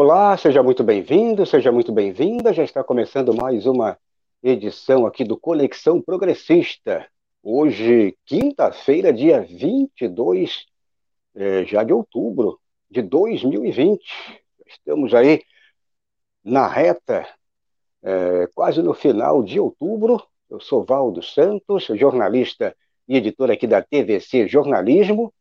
Olá, seja muito bem-vindo, seja muito bem-vinda. Já está começando mais uma edição aqui do Conexão Progressista. Hoje, quinta-feira, dia 22 é, já de outubro de 2020. Estamos aí na reta, é, quase no final de outubro. Eu sou Valdo Santos, jornalista e editor aqui da TVC Jornalismo,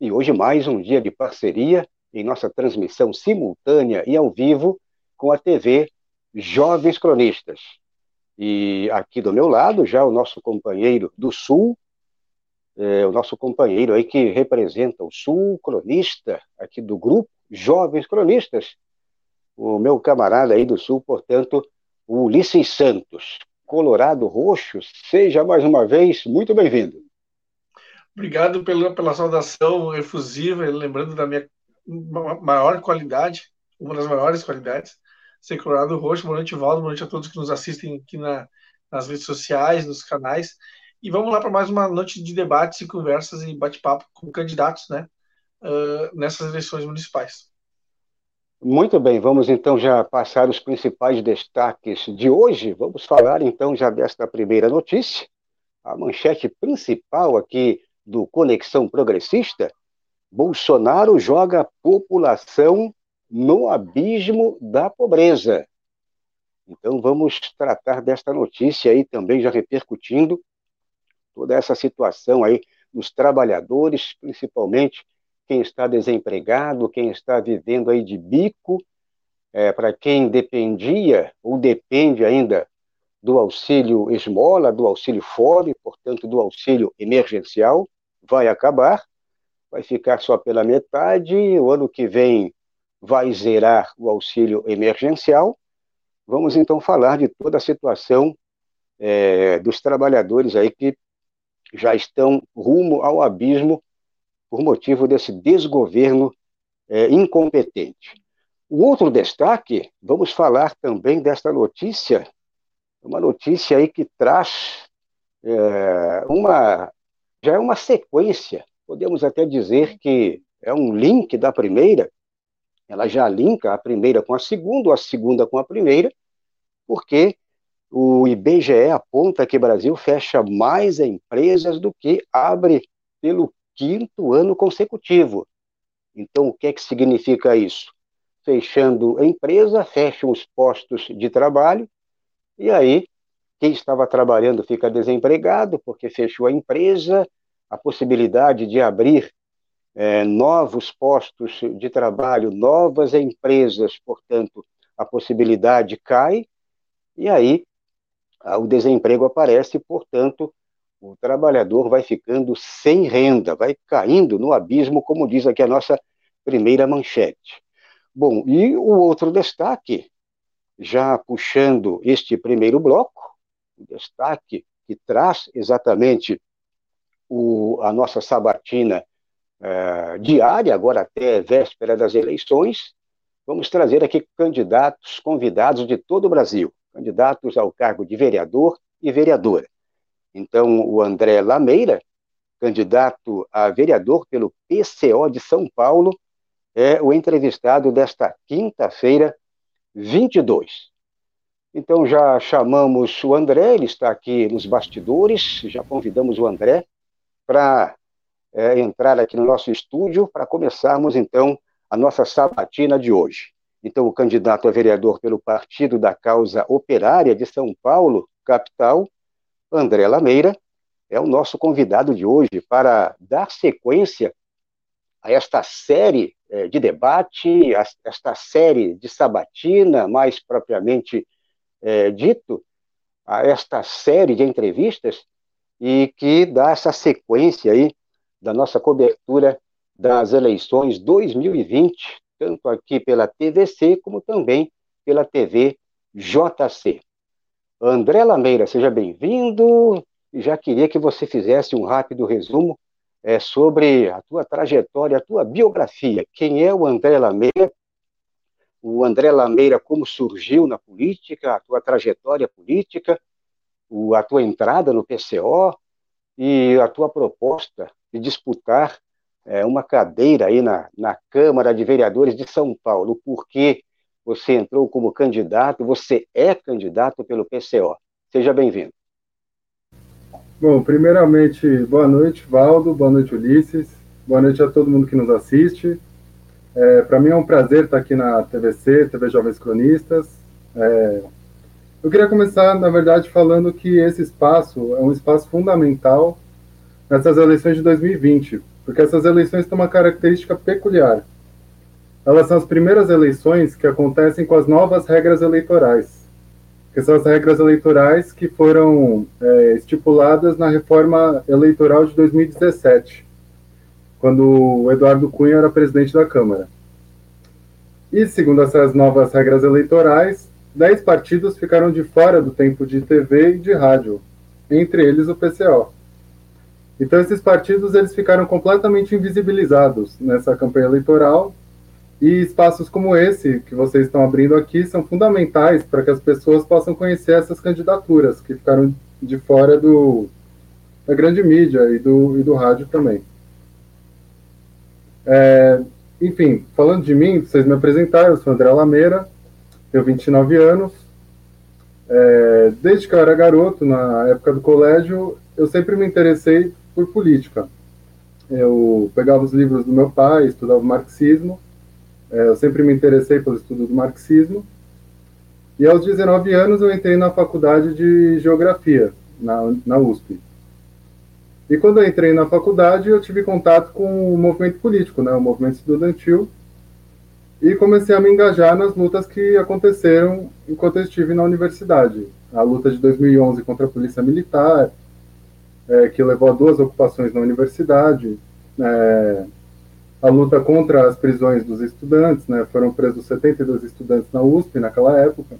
e hoje mais um dia de parceria em nossa transmissão simultânea e ao vivo com a TV Jovens Cronistas. E aqui do meu lado, já o nosso companheiro do Sul, é, o nosso companheiro aí que representa o Sul, cronista aqui do grupo Jovens Cronistas, o meu camarada aí do Sul, portanto, o Ulisses Santos, Colorado Roxo, seja mais uma vez muito bem-vindo. Obrigado pela, pela saudação efusiva, lembrando da minha maior qualidade, uma das maiores qualidades, ser Colorado Roxo. Boa noite, Valdo. Boa noite a todos que nos assistem aqui na, nas redes sociais, nos canais. E vamos lá para mais uma noite de debates e conversas e bate-papo com candidatos né, uh, nessas eleições municipais. Muito bem, vamos então já passar os principais destaques de hoje. Vamos falar então já desta primeira notícia. A manchete principal aqui do Conexão Progressista Bolsonaro joga a população no abismo da pobreza. Então vamos tratar desta notícia aí também já repercutindo toda essa situação aí dos trabalhadores, principalmente quem está desempregado, quem está vivendo aí de bico, é, para quem dependia ou depende ainda do auxílio esmola, do auxílio fome, portanto do auxílio emergencial, vai acabar vai ficar só pela metade, o ano que vem vai zerar o auxílio emergencial. Vamos então falar de toda a situação é, dos trabalhadores aí que já estão rumo ao abismo por motivo desse desgoverno é, incompetente. O outro destaque, vamos falar também desta notícia, uma notícia aí que traz é, uma já é uma sequência podemos até dizer que é um link da primeira, ela já linka a primeira com a segunda, ou a segunda com a primeira, porque o IBGE aponta que o Brasil fecha mais empresas do que abre pelo quinto ano consecutivo. Então, o que é que significa isso? Fechando a empresa, fecham os postos de trabalho, e aí quem estava trabalhando fica desempregado porque fechou a empresa, a possibilidade de abrir é, novos postos de trabalho, novas empresas, portanto, a possibilidade cai, e aí o desemprego aparece, portanto, o trabalhador vai ficando sem renda, vai caindo no abismo, como diz aqui a nossa primeira manchete. Bom, e o outro destaque, já puxando este primeiro bloco, o destaque que traz exatamente o, a nossa sabatina é, diária, agora até véspera das eleições. Vamos trazer aqui candidatos convidados de todo o Brasil, candidatos ao cargo de vereador e vereadora. Então, o André Lameira, candidato a vereador pelo PCO de São Paulo, é o entrevistado desta quinta-feira, 22. Então já chamamos o André, ele está aqui nos bastidores, já convidamos o André para é, entrar aqui no nosso estúdio para começarmos, então, a nossa sabatina de hoje. Então, o candidato a vereador pelo Partido da Causa Operária de São Paulo, capital, André Lameira, é o nosso convidado de hoje para dar sequência a esta série é, de debate, a esta série de sabatina, mais propriamente é, dito, a esta série de entrevistas e que dá essa sequência aí da nossa cobertura das eleições 2020, tanto aqui pela TVC como também pela TV JC. André Lameira, seja bem-vindo. Já queria que você fizesse um rápido resumo é, sobre a tua trajetória, a tua biografia. Quem é o André Lameira? O André Lameira, como surgiu na política, a tua trajetória política, o, a tua entrada no PCO e a tua proposta de disputar é, uma cadeira aí na, na Câmara de Vereadores de São Paulo, porque você entrou como candidato, você é candidato pelo PCO. Seja bem-vindo. Bom, primeiramente, boa noite, Valdo, boa noite, Ulisses, boa noite a todo mundo que nos assiste. É, Para mim é um prazer estar aqui na TVC, TV Jovens Cronistas. É, eu queria começar, na verdade, falando que esse espaço é um espaço fundamental nessas eleições de 2020, porque essas eleições têm uma característica peculiar. Elas são as primeiras eleições que acontecem com as novas regras eleitorais, que são as regras eleitorais que foram é, estipuladas na reforma eleitoral de 2017, quando o Eduardo Cunha era presidente da Câmara. E, segundo essas novas regras eleitorais, dez partidos ficaram de fora do tempo de TV e de rádio, entre eles o PCO. Então esses partidos eles ficaram completamente invisibilizados nessa campanha eleitoral e espaços como esse que vocês estão abrindo aqui são fundamentais para que as pessoas possam conhecer essas candidaturas que ficaram de fora do, da grande mídia e do, e do rádio também. É, enfim, falando de mim, vocês me apresentaram, eu sou André Lameira, tenho 29 anos. É, desde que eu era garoto, na época do colégio, eu sempre me interessei por política. Eu pegava os livros do meu pai, estudava marxismo. É, eu sempre me interessei pelo estudo do marxismo. E aos 19 anos eu entrei na faculdade de geografia, na, na USP. E quando eu entrei na faculdade, eu tive contato com o movimento político, né, o movimento estudantil, e comecei a me engajar nas lutas que aconteceram enquanto eu estive na universidade. A luta de 2011 contra a polícia militar, é, que levou a duas ocupações na universidade, é, a luta contra as prisões dos estudantes, né, foram presos 72 estudantes na USP naquela época.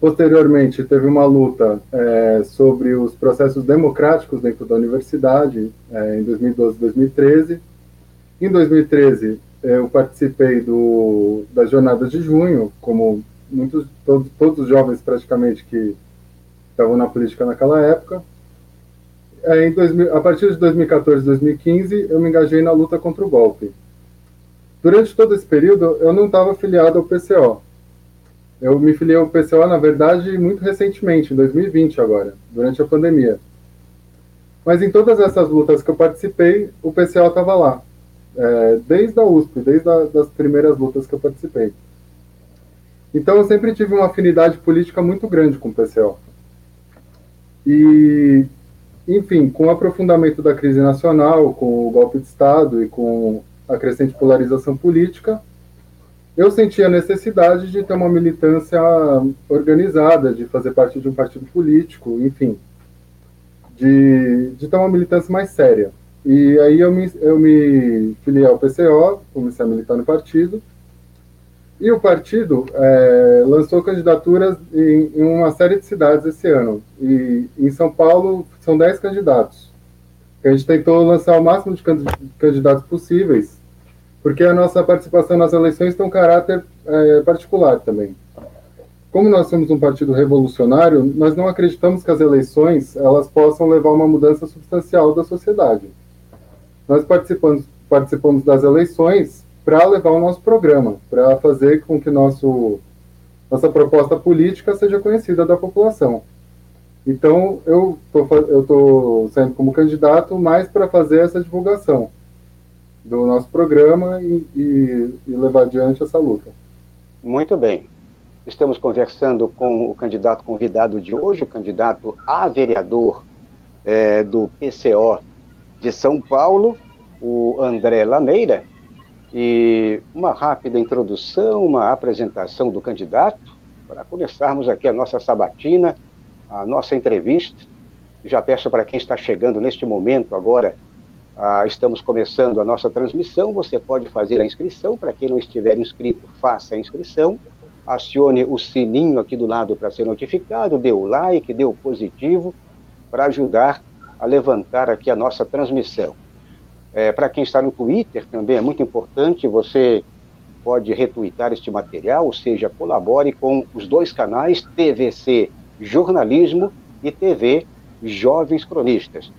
Posteriormente, teve uma luta é, sobre os processos democráticos dentro da universidade, é, em 2012 e 2013. Em 2013, eu participei do, da Jornada de Junho, como muitos, todos, todos os jovens praticamente que estavam na política naquela época. É, em 2000, a partir de 2014 e 2015, eu me engajei na luta contra o golpe. Durante todo esse período, eu não estava afiliado ao PCO. Eu me filiei ao PCO, na verdade, muito recentemente, em 2020 agora, durante a pandemia. Mas em todas essas lutas que eu participei, o PCO estava lá, é, desde a USP, desde as das primeiras lutas que eu participei. Então eu sempre tive uma afinidade política muito grande com o PCO. E enfim, com o aprofundamento da crise nacional, com o golpe de Estado e com a crescente polarização política, eu senti a necessidade de ter uma militância organizada, de fazer parte de um partido político, enfim, de, de ter uma militância mais séria. E aí eu me, eu me filiei ao PCO, comecei a militar no partido, e o partido é, lançou candidaturas em, em, uma série de cidades esse ano. E em São Paulo são 10 candidatos. A gente tentou lançar o máximo de candidatos possíveis, porque a nossa participação nas eleições tem um caráter é, particular também. Como nós somos um partido revolucionário, nós não acreditamos que as eleições elas possam levar a uma mudança substancial da sociedade. Nós participamos, participamos das eleições para levar o nosso programa, para fazer com que nosso, nossa proposta política seja conhecida da população. Então, eu estou saindo como candidato mais para fazer essa divulgação do nosso programa e, e, e, levar adiante essa luta. Muito bem. Estamos conversando com o candidato convidado de hoje, o candidato a vereador é, do PCO de São Paulo, o André Lameira. E uma rápida introdução, uma apresentação do candidato, para começarmos aqui a nossa sabatina, a nossa entrevista. Já peço para quem está chegando neste momento agora, ah, estamos começando a nossa transmissão, você pode fazer a inscrição, para quem não estiver inscrito, faça a inscrição, acione o sininho aqui do lado para ser notificado, dê o like, dê o positivo, para ajudar a levantar aqui a nossa transmissão. É, Para quem está no Twitter também é muito importante, você pode retweetar este material, ou seja, colabore com os dois canais, TVC Jornalismo e TV Jovens Cronistas.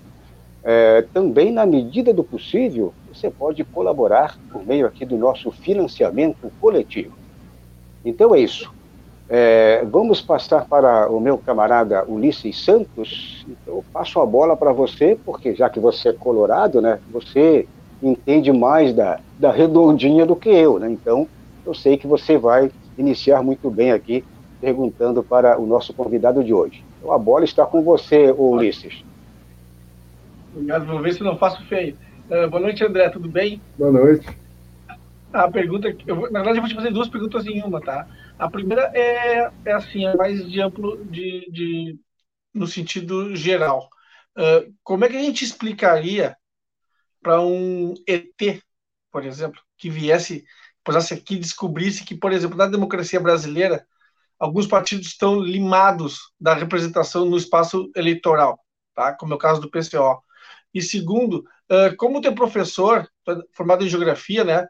É, também, na medida do possível, você pode colaborar por meio aqui do nosso financiamento coletivo. Então é isso. É, vamos passar para o meu camarada Ulisses Santos. Então, eu passo a bola para você, porque já que você é colorado, né, você entende mais da, da redondinha do que eu. Né? Então, eu sei que você vai iniciar muito bem aqui, perguntando para o nosso convidado de hoje. Então, a bola está com você, Ulisses. Obrigado, vou ver se não faço feio. Uh, boa noite, André, tudo bem? Boa noite. A pergunta, eu na verdade, eu vou te fazer duas perguntas em uma, tá? A primeira é, é assim, é mais de amplo, de, de, no sentido geral. Uh, como é que a gente explicaria para um ET, por exemplo, que viesse, pousasse aqui descobrisse que, por exemplo, na democracia brasileira, alguns partidos estão limados da representação no espaço eleitoral, tá? como é o caso do PCO. E segundo, uh, como tem professor formado em geografia, né?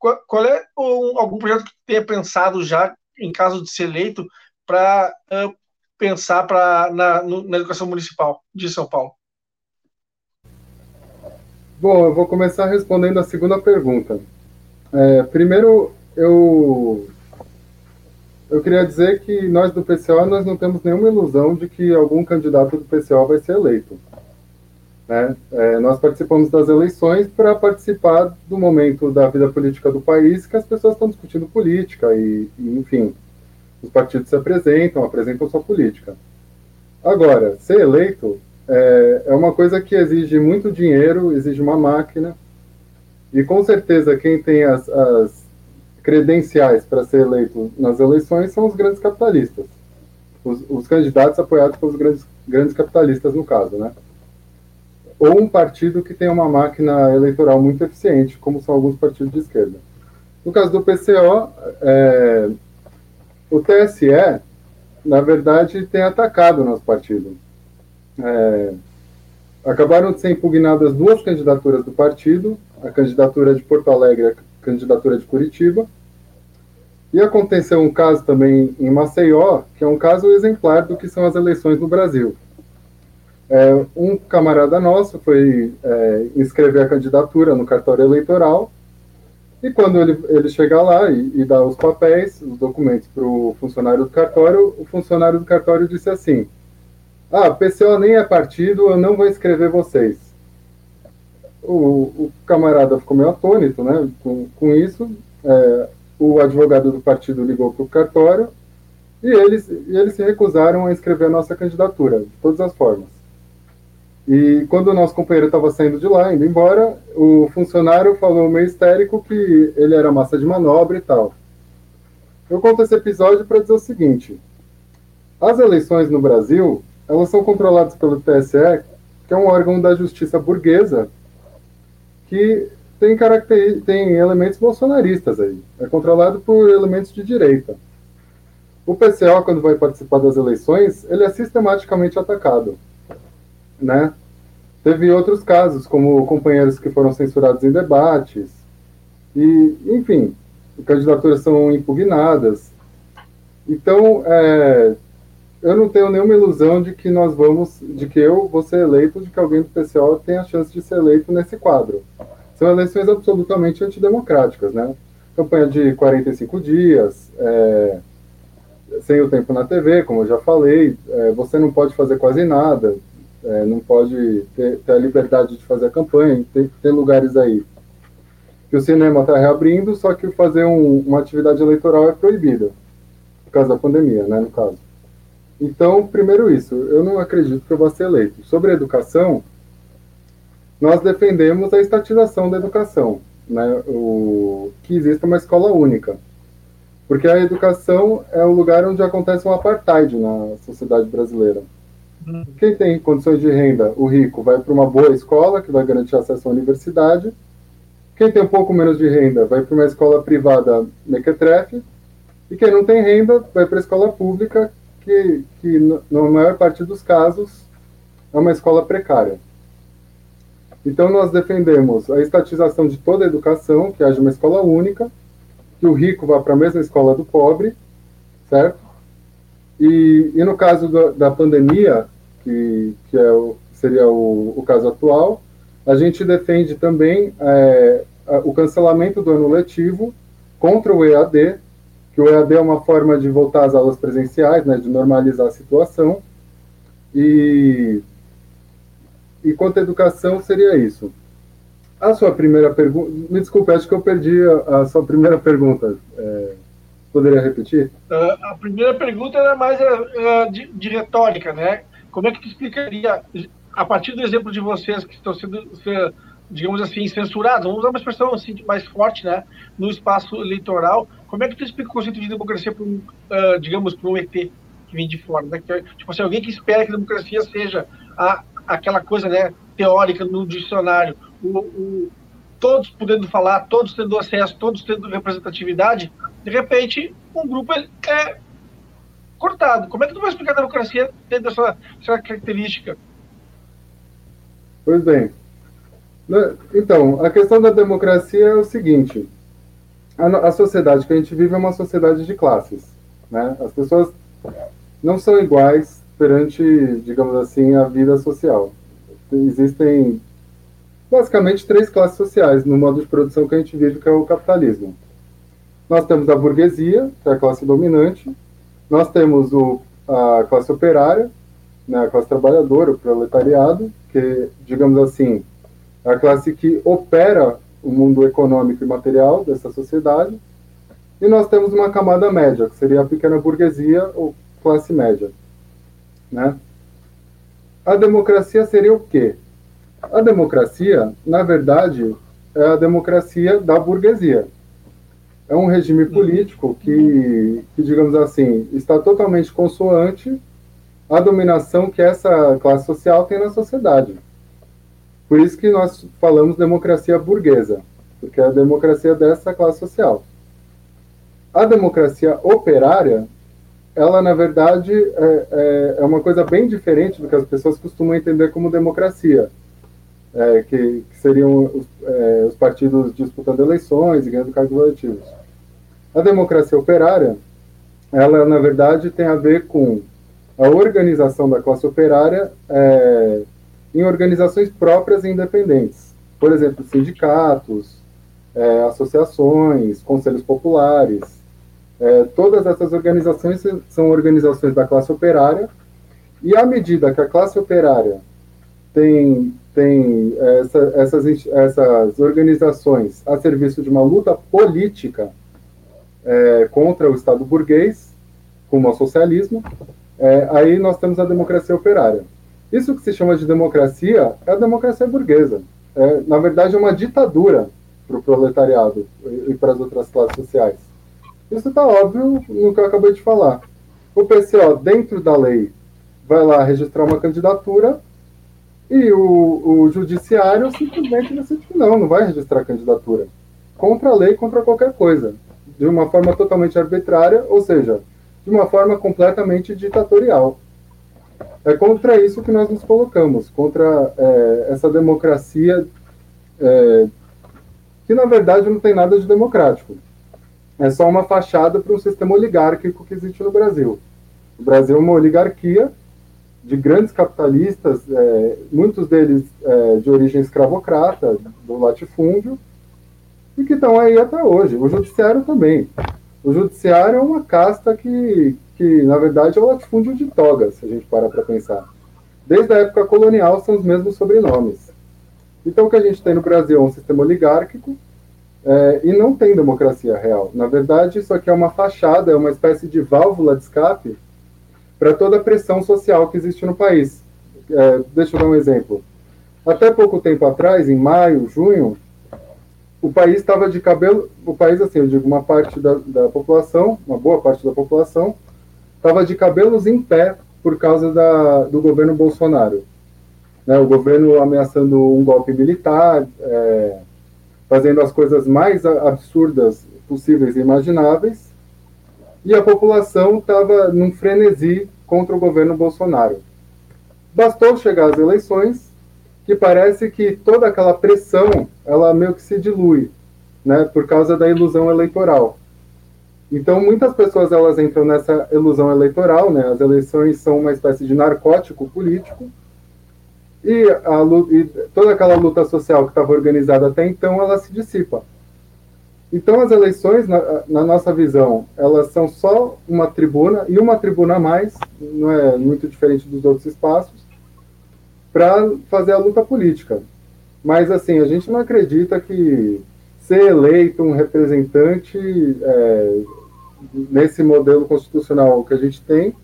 Qual, é um, algum projeto que tenha pensado já, em caso de ser eleito, para uh, pensar pra, na, no, na educação municipal de São Paulo? Bom, eu vou começar respondendo a segunda pergunta. É, primeiro, eu eu queria dizer que nós do PCO nós não temos nenhuma ilusão de que algum candidato do PCO vai ser eleito. Né? É, nós participamos das eleições para participar do momento da vida política do país que as pessoas estão discutindo política e, e, enfim, os partidos se apresentam, apresentam sua política. Agora, ser eleito é, é uma coisa que exige muito dinheiro, exige uma máquina, e com certeza quem tem as, as credenciais para ser eleito nas eleições são os grandes capitalistas, os, os candidatos apoiados pelos grandes, grandes capitalistas, no caso, né? Ou um partido que tem uma máquina eleitoral muito eficiente, como são alguns partidos de esquerda. No caso do PCO, é, o TSE, na verdade, tem atacado o nosso partido. É, acabaram de ser impugnadas duas candidaturas do partido, a candidatura de Porto Alegre e a candidatura de Curitiba. E aconteceu um caso também em Maceió, que é um caso exemplar do que são as eleições no Brasil. É, um camarada nosso foi é, inscrever a candidatura no cartório eleitoral e quando ele, ele chega lá e, e dá os papéis, os documentos para o funcionário do cartório, o funcionário do cartório disse assim: Ah, PCO nem é partido, eu não vou inscrever vocês. O, o camarada ficou meio atônito né, com, com isso. É, o advogado do partido ligou para o cartório e eles, e eles se recusaram a inscrever a nossa candidatura, de todas as formas. E quando o nosso companheiro estava saindo de lá, indo embora, o funcionário falou meio histérico que ele era massa de manobra e tal. Eu conto esse episódio para dizer o seguinte: as eleições no Brasil, elas são controladas pelo TSE, que é um órgão da justiça burguesa, que tem, tem elementos bolsonaristas aí. É controlado por elementos de direita. O PCO, quando vai participar das eleições, ele é sistematicamente atacado. Né? Teve outros casos, como companheiros que foram censurados em debates, e, enfim, candidaturas são impugnadas. Então, é, eu não tenho nenhuma ilusão de que nós vamos, de que eu vou ser eleito, de que alguém do PCO tenha a chance de ser eleito nesse quadro. São eleições absolutamente antidemocráticas, né? Campanha de 45 dias, é, sem o tempo na TV, como eu já falei, é, você não pode fazer quase nada, é, não pode ter, ter, a liberdade de fazer a campanha, tem, lugares aí que o cinema está reabrindo, só que fazer um, uma atividade eleitoral é proibida, por causa da pandemia, né, no caso. Então, primeiro isso, eu não acredito que eu vou ser eleito. Sobre a educação, nós defendemos a estatização da educação, né, o, que exista uma escola única. Porque a educação é o lugar onde acontece um apartheid na sociedade brasileira. Quem tem condições de renda, o rico, vai para uma boa escola, que vai garantir acesso à universidade. Quem tem um pouco menos de renda, vai para uma escola privada mequetrefe. E quem não tem renda, vai para a escola pública, que, que na maior parte dos casos é uma escola precária. Então, nós defendemos a estatização de toda a educação, que haja uma escola única, que o rico vá para a mesma escola do pobre, certo? E, e no caso da, da pandemia, que, que é o, seria o, o, caso atual, a gente defende também é, o cancelamento do ano letivo contra o EAD, que o EAD é uma forma de voltar às aulas presenciais, né, de normalizar a situação. E, e quanto à educação, seria isso. A sua primeira pergunta. Me desculpe, acho que eu perdi a, a sua primeira pergunta. É, poderia repetir? Uh, a primeira pergunta era mais uh, de, de, retórica, né? Como é que tu explicaria, a partir do exemplo de vocês que estão sendo, digamos assim, censurados, vamos usar uma expressão assim, mais forte, né? No espaço eleitoral, como é que tu explica o conceito de democracia para um, uh, digamos, para um ET que vem de fora? Né? Que, tipo assim, alguém que espera que a democracia seja a, aquela coisa, né? Teórica no dicionário o, o, todos podendo falar, todos tendo acesso, todos tendo representatividade, de repente um grupo é, é cortado. Como é que tu vai explicar a democracia dentro dessa, dessa característica? Pois bem. Então, a questão da democracia é o seguinte: a, a sociedade que a gente vive é uma sociedade de classes. Né? As pessoas não são iguais perante, digamos assim, a vida social. Existem basicamente três classes sociais no modo de produção que a gente vive, que é o capitalismo. Nós temos a burguesia, que é a classe dominante, nós temos o, a classe operária, né, a classe trabalhadora, o proletariado, que, digamos assim, é a classe que opera o mundo econômico e material dessa sociedade, e nós temos uma camada média, que seria a pequena burguesia ou classe média. Né? A democracia seria o quê? A democracia, na verdade, é a democracia da burguesia. É um regime político que, que, digamos assim, está totalmente consoante à dominação que essa classe social tem na sociedade. Por isso que nós falamos democracia burguesa, porque é a democracia dessa classe social. A democracia operária, ela, na verdade, é, é, é uma coisa bem diferente do que as pessoas costumam entender como democracia é, que, que, seriam os, é, os, partidos disputando eleições e ganhando cargos eletivos. A democracia operária, ela na verdade tem a ver com a organização da classe operária é, em organizações próprias e independentes. Por exemplo, sindicatos, é, associações, conselhos populares. É, todas essas organizações são organizações da classe operária, e à medida que a classe operária tem tem essa, essas, essas organizações a serviço de uma luta política é, contra o Estado burguês, como o socialismo, é, aí nós temos a democracia operária. Isso que se chama de democracia é a democracia burguesa. É, na verdade, é uma ditadura para o proletariado e, e para as outras classes sociais. Isso está óbvio no que eu acabei de falar. O PCO, dentro da lei, vai lá registrar uma candidatura e o, o judiciário simplesmente decide que não, não vai registrar candidatura. Contra a lei, contra qualquer coisa. De uma forma totalmente arbitrária, ou seja, de uma forma completamente ditatorial. É contra isso que nós nos colocamos, contra é, essa democracia é, que, na verdade, não tem nada de democrático. É só uma fachada para um sistema oligárquico que existe no Brasil. O Brasil é uma oligarquia de grandes capitalistas, é, muitos deles é, de origem escravocrata, do latifúndio, e que estão aí até hoje. O judiciário também. O judiciário é uma casta que, que na verdade, é o latifúndio de toga, se a gente parar para pensar. Desde a época colonial são os mesmos sobrenomes. Então, o que a gente tem no Brasil é um sistema oligárquico é, e não tem democracia real. Na verdade, isso aqui é uma fachada, é uma espécie de válvula de escape para toda a pressão social que existe no país. É, deixa eu dar um exemplo. Até pouco tempo atrás, em maio, junho, o país estava de cabelo. O país, assim, eu digo, uma parte da, da população, uma boa parte da população, estava de cabelos em pé por causa da, do governo Bolsonaro. Né, o governo ameaçando um golpe militar, é, fazendo as coisas mais absurdas possíveis e imagináveis, e a população estava num frenesi contra o governo Bolsonaro. Bastou chegar às eleições que parece que toda aquela pressão ela meio que se dilui, né, por causa da ilusão eleitoral. Então muitas pessoas elas entram nessa ilusão eleitoral, né? As eleições são uma espécie de narcótico político e, a, e toda aquela luta social que estava organizada até então ela se dissipa. Então, as eleições, na, na, nossa visão, elas são só uma tribuna e uma tribuna a mais, não é muito diferente dos outros espaços, para fazer a luta política. Mas, assim, a gente não acredita que ser eleito um representante é, nesse modelo constitucional que a gente tem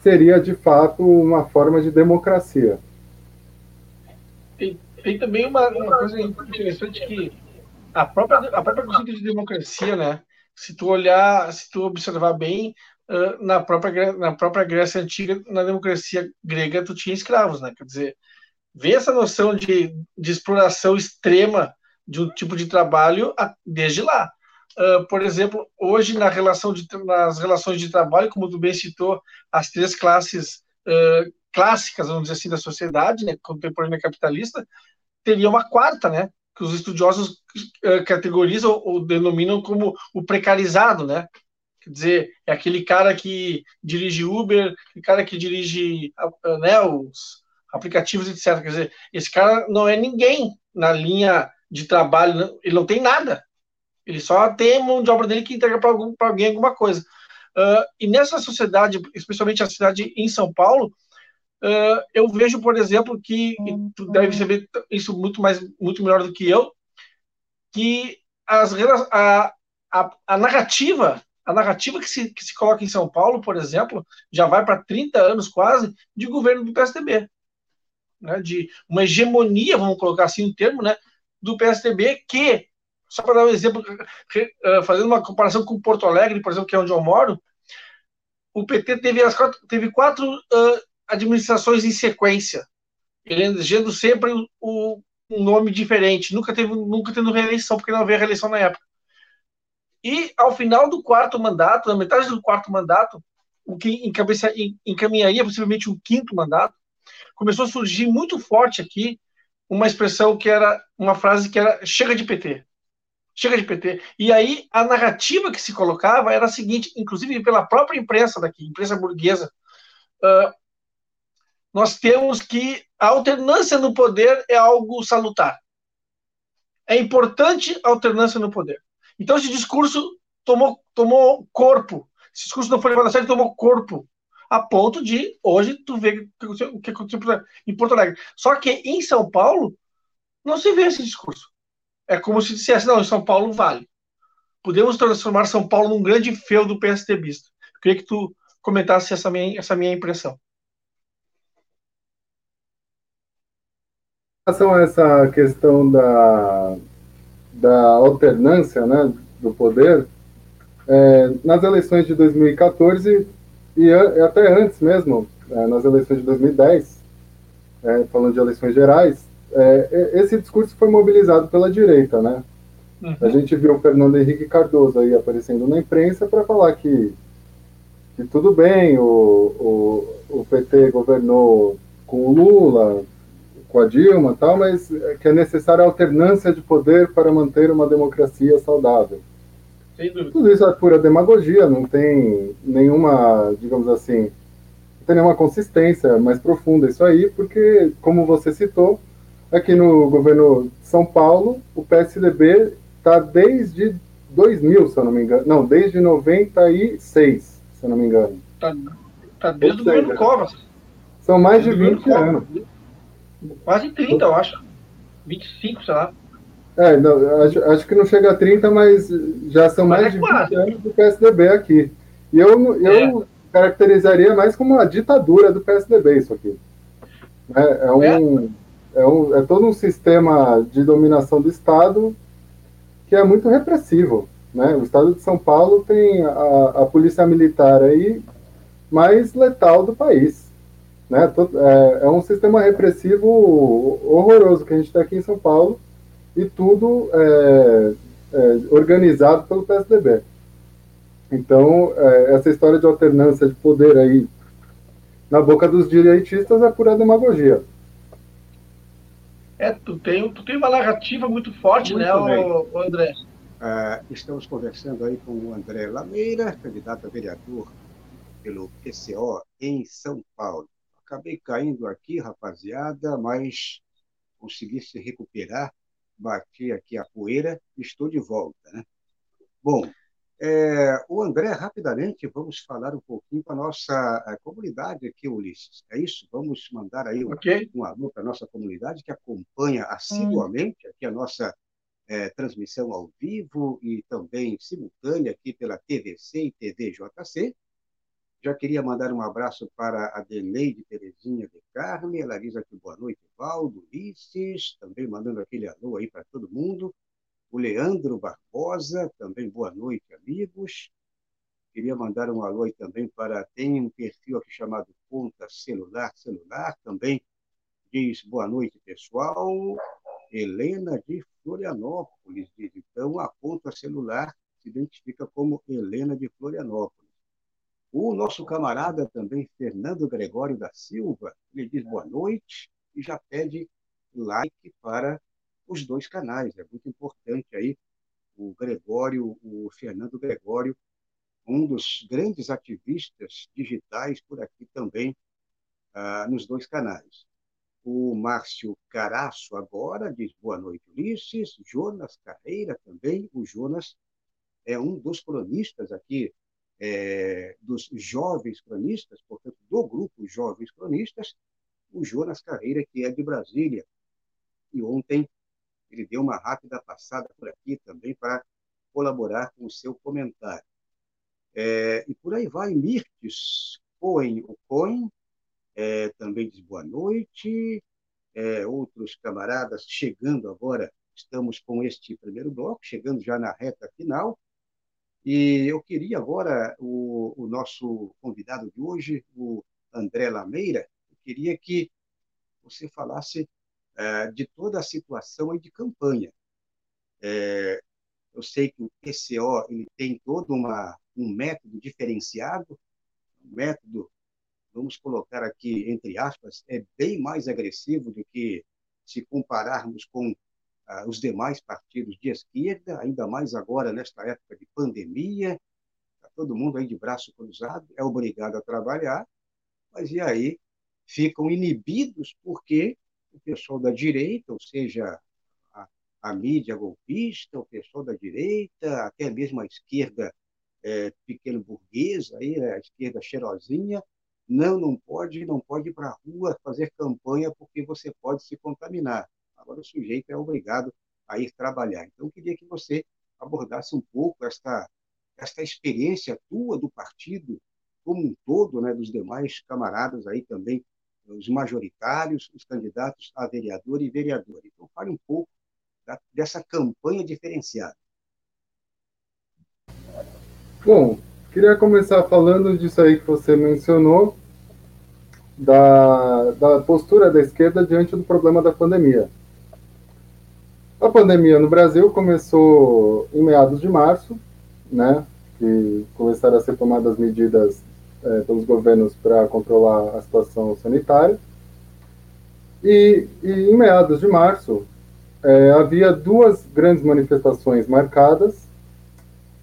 seria, de fato, uma forma de democracia. Tem, tem também uma, uma coisa interessante que a própria, a própria conceito de democracia, né? Se tu olhar, se tu observar bem, na, própria, na própria Grécia Antiga, na democracia grega, tu tinha escravos, né? Quer dizer, vê essa noção de, de exploração extrema de um tipo de trabalho desde lá. Uh, por exemplo, hoje na relação de, nas relações de trabalho, como tu bem citou, as três classes uh, clássicas, vamos dizer assim, da sociedade, né, contemporânea capitalista, teria uma quarta, né, que os estudiosos uh, categorizam ou denominam como o precarizado, né, quer dizer, é aquele cara que dirige Uber, aquele cara que dirige né, os aplicativos, etc. Quer dizer, esse cara não é ninguém na linha de trabalho, ele não tem nada. Ele só tem mão de obra dele que entrega para algum, alguém alguma coisa. Uh, e nessa sociedade, especialmente a cidade em São Paulo, uh, eu vejo, por exemplo, que tu deve saber isso muito mais, muito melhor do que eu, que as, a, a, a narrativa, a narrativa que se, que se coloca em São Paulo, por exemplo, já vai para 30 anos quase de governo do PSDB. Né, de uma hegemonia, vamos colocar assim o termo, né, do PSDB que só para dar um exemplo, eh, fazendo uma comparação com Porto Alegre, por exemplo, que é onde eu moro, o PT teve, as quatro, teve quatro uh, administrações em sequência, elegendo sempre o, um nome diferente, nunca teve nunca tendo reeleição, porque não havia reeleição na época. E ao final do quarto mandato, na metade do quarto mandato, o que encaminharia possivelmente um quinto mandato, começou a surgir muito forte aqui uma expressão que era uma frase que era chega de PT. Chega de PT. E aí a narrativa que se colocava era a seguinte, inclusive pela própria imprensa daqui, imprensa burguesa, uh, nós temos que a alternância no poder é algo salutar. É importante a alternância no poder. Então esse discurso tomou, tomou corpo. Esse discurso não foi levado a sério, tomou corpo. A ponto de, hoje, tu vê o que aconteceu em Porto Alegre. Só que em São Paulo, não se vê esse discurso. É como se dissesse, não, São Paulo vale. Podemos transformar São Paulo num grande feudo PSDBista. Eu queria que tu comentasse essa minha, essa minha impressão. Em relação a essa questão da, da alternância né, do poder, é, nas eleições de 2014 e até antes mesmo, é, nas eleições de 2010, é, falando de eleições gerais, é, esse discurso foi mobilizado pela direita, né? Uhum. A gente viu o Fernando Henrique Cardoso aí aparecendo na imprensa para falar que, que tudo bem, o, o, o PT governou com o Lula, com a Dilma tal, mas que é necessária alternância de poder para manter uma democracia saudável. Tudo isso é pura demagogia, não tem nenhuma, digamos assim, não tem nenhuma consistência mais profunda isso aí, porque, como você citou, aqui no governo de São Paulo, o PSDB está desde 2000, se eu não me engano. Não, desde 96, se eu não me engano. Está tá desde o governo Covas. São mais de 20 anos. Quase 30, eu acho. 25, sei lá. É, não, acho, acho, que não chega a 30, mas já são mas mais é de 20 anos do PSDB aqui. E eu, eu é. caracterizaria mais como uma ditadura do PSDB isso aqui. É, é um, é é, um, é todo um sistema de dominação do Estado que é muito repressivo. Né? O Estado de São Paulo tem a, a polícia militar aí mais letal do país. Né? É, é um sistema repressivo horroroso que a gente está aqui em São Paulo e tudo é, é, organizado pelo PSDB. Então, é, essa história de alternância de poder aí na boca dos direitistas é pura demagogia. É, tu tem, tu tem uma narrativa muito forte, muito né, o, o, André? Uh, estamos conversando aí com o André Lameira, candidato a vereador pelo PCO em São Paulo. Acabei caindo aqui, rapaziada, mas consegui se recuperar, bati aqui a poeira e estou de volta, né? Bom, é, o André, rapidamente, vamos falar um pouquinho para a nossa comunidade aqui, Ulisses. É isso? Vamos mandar aí um, okay. um alô para a nossa comunidade que acompanha assiduamente aqui a nossa é, transmissão ao vivo e também simultânea aqui pela TVC e TVJC. Já queria mandar um abraço para a Deleide Terezinha de Carme, ela diz aqui boa noite, Valdo, Ulisses, também mandando aquele alô aí para todo mundo o Leandro Barbosa, também boa noite, amigos. Queria mandar um alô aí também para. Tem um perfil aqui chamado Conta Celular Celular, também diz boa noite, pessoal. Helena de Florianópolis diz, então a Conta Celular se identifica como Helena de Florianópolis. O nosso camarada também, Fernando Gregório da Silva, ele diz boa noite e já pede like para os dois canais. É muito importante aí o Gregório, o Fernando Gregório, um dos grandes ativistas digitais por aqui também, ah, nos dois canais. O Márcio Caraço agora diz boa noite, Ulisses. Jonas Carreira também. O Jonas é um dos cronistas aqui, é, dos jovens cronistas, portanto, do grupo Jovens Cronistas. O Jonas Carreira, que é de Brasília. E ontem ele deu uma rápida passada por aqui também para colaborar com o seu comentário. É, e por aí vai, Mirtes Cohen, o Cohen, é, também diz boa noite. É, outros camaradas chegando agora, estamos com este primeiro bloco, chegando já na reta final. E eu queria agora, o, o nosso convidado de hoje, o André Lameira, eu queria que você falasse é, de toda a situação de campanha. É, eu sei que o PCO ele tem todo uma, um método diferenciado, um método, vamos colocar aqui entre aspas, é bem mais agressivo do que se compararmos com ah, os demais partidos de esquerda, ainda mais agora nesta época de pandemia, tá todo mundo aí de braço cruzado, é obrigado a trabalhar, mas e aí ficam inibidos porque o pessoal da direita, ou seja, a, a mídia golpista, o pessoal da direita, até mesmo a esquerda é, pequeno burguesa, aí, né, a esquerda cheirosinha, não, não pode, não pode ir para a rua fazer campanha porque você pode se contaminar. Agora o sujeito é obrigado a ir trabalhar. Então, eu queria que você abordasse um pouco esta, esta experiência tua do partido como um todo, né, dos demais camaradas aí também os majoritários, os candidatos a vereador e vereadora. Então, fale um pouco da, dessa campanha diferenciada. Bom, queria começar falando disso aí que você mencionou, da, da postura da esquerda diante do problema da pandemia. A pandemia no Brasil começou em meados de março, né, que começaram a ser tomadas medidas é, pelos governos para controlar a situação sanitária. E, e em meados de março, é, havia duas grandes manifestações marcadas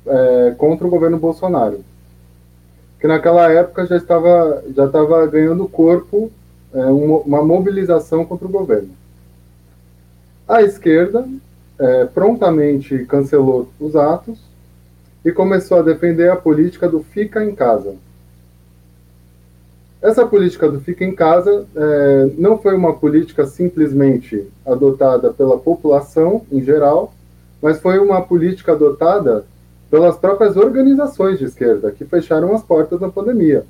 é, contra o governo Bolsonaro, que naquela época já estava, já estava ganhando corpo uma, mobilização contra o governo. A esquerda é, prontamente cancelou os atos e começou a defender a política do fica em casa essa política do fica em casa é, não foi uma política simplesmente adotada pela população em geral, mas foi uma política adotada pelas próprias organizações de esquerda, que fecharam as portas na pandemia.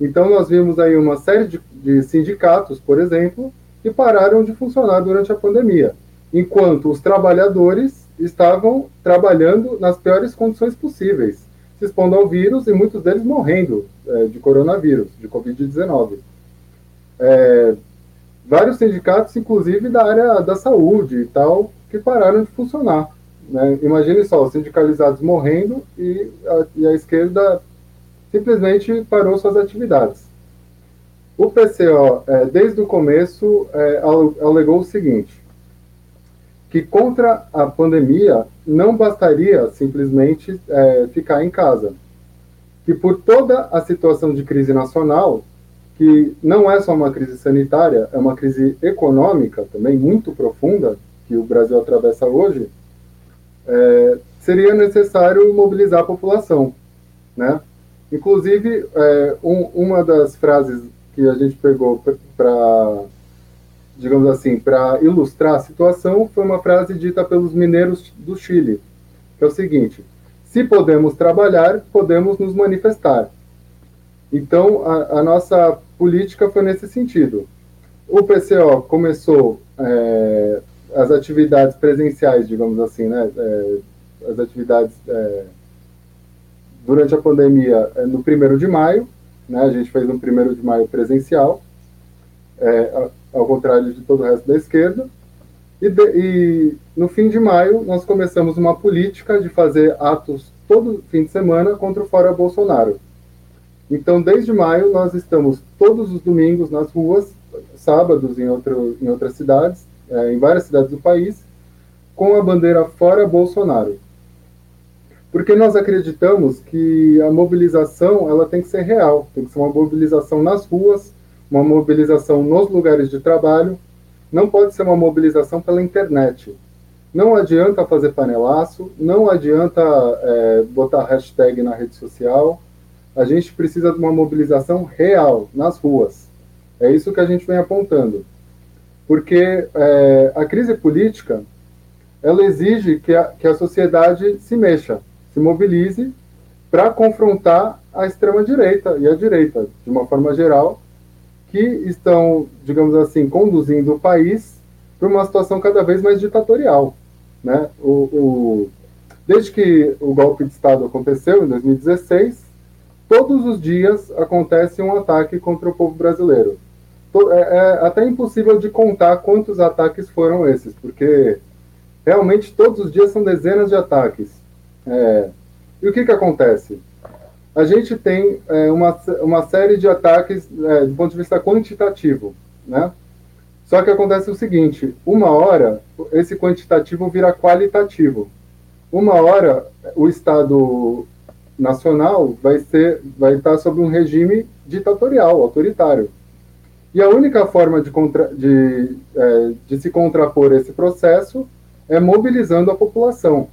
Então, nós vimos aí uma série de, de sindicatos, por exemplo, que pararam de funcionar durante a pandemia, enquanto os trabalhadores estavam trabalhando nas piores condições possíveis se expondo ao vírus e muitos deles morrendo é, de coronavírus, de Covid-19. É, vários sindicatos, inclusive da área da saúde e tal, que pararam de funcionar. Né? Imagine só, os sindicalizados morrendo e a, e a esquerda simplesmente parou suas atividades. O PCO, é, desde o começo, é, alegou o seguinte: que contra a pandemia não bastaria simplesmente é, ficar em casa. Que por toda a situação de crise nacional, que não é só uma crise sanitária, é uma crise econômica também muito profunda que o Brasil atravessa hoje, é, seria necessário mobilizar a população, né? Inclusive, é, um, uma das frases que a gente pegou para, digamos assim, para ilustrar a situação foi uma frase dita pelos mineiros do Chile, que é o seguinte: se podemos trabalhar, podemos nos manifestar. Então, a, a nossa política foi nesse sentido. O PCO começou é, as atividades presenciais, digamos assim, né? É, as atividades é, durante a pandemia é, no primeiro de maio, né? A gente fez no primeiro de maio presencial, é, ao contrário de todo o resto da esquerda. E, de, e, no fim de maio nós começamos uma política de fazer atos todo fim de semana contra o Fora Bolsonaro. Então, desde maio, nós estamos todos os domingos nas ruas, sábados em, outro, em outras cidades, é, em várias cidades do país, com a bandeira Fora Bolsonaro. Porque nós acreditamos que a mobilização ela tem que ser real, tem que ser uma mobilização nas ruas, uma mobilização nos lugares de trabalho, não pode ser uma mobilização pela internet. Não adianta fazer panelaço, não adianta é, botar hashtag na rede social. A gente precisa de uma mobilização real nas ruas. É isso que a gente vem apontando. Porque é, a crise política ela exige que a, que a sociedade se mexa, se mobilize para confrontar a extrema-direita e a direita, de uma forma geral, que estão, digamos assim, conduzindo o país para uma situação cada vez mais ditatorial. Né? O, o, desde que o golpe de Estado aconteceu, em 2016, todos os dias acontece um ataque contra o povo brasileiro. É, é até impossível de contar quantos ataques foram esses, porque realmente todos os dias são dezenas de ataques. É, e o que, que acontece? A gente tem é, uma, uma série de ataques é, do ponto de vista quantitativo, né? Só que acontece o seguinte: uma hora esse quantitativo vira qualitativo. Uma hora o Estado nacional vai ser, vai estar sob um regime ditatorial, autoritário. E a única forma de, contra, de, é, de se contrapor esse processo é mobilizando a população.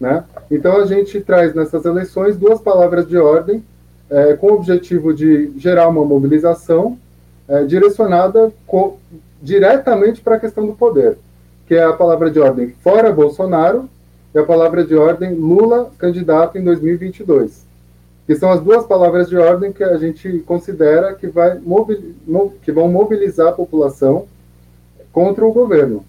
Né? Então a gente traz nessas eleições duas palavras de ordem é, com o objetivo de gerar uma mobilização é, direcionada diretamente para a questão do poder, que é a palavra de ordem fora Bolsonaro e a palavra de ordem Lula candidato em 2022, que são as duas palavras de ordem que a gente considera que, vai que vão mobilizar a população contra o governo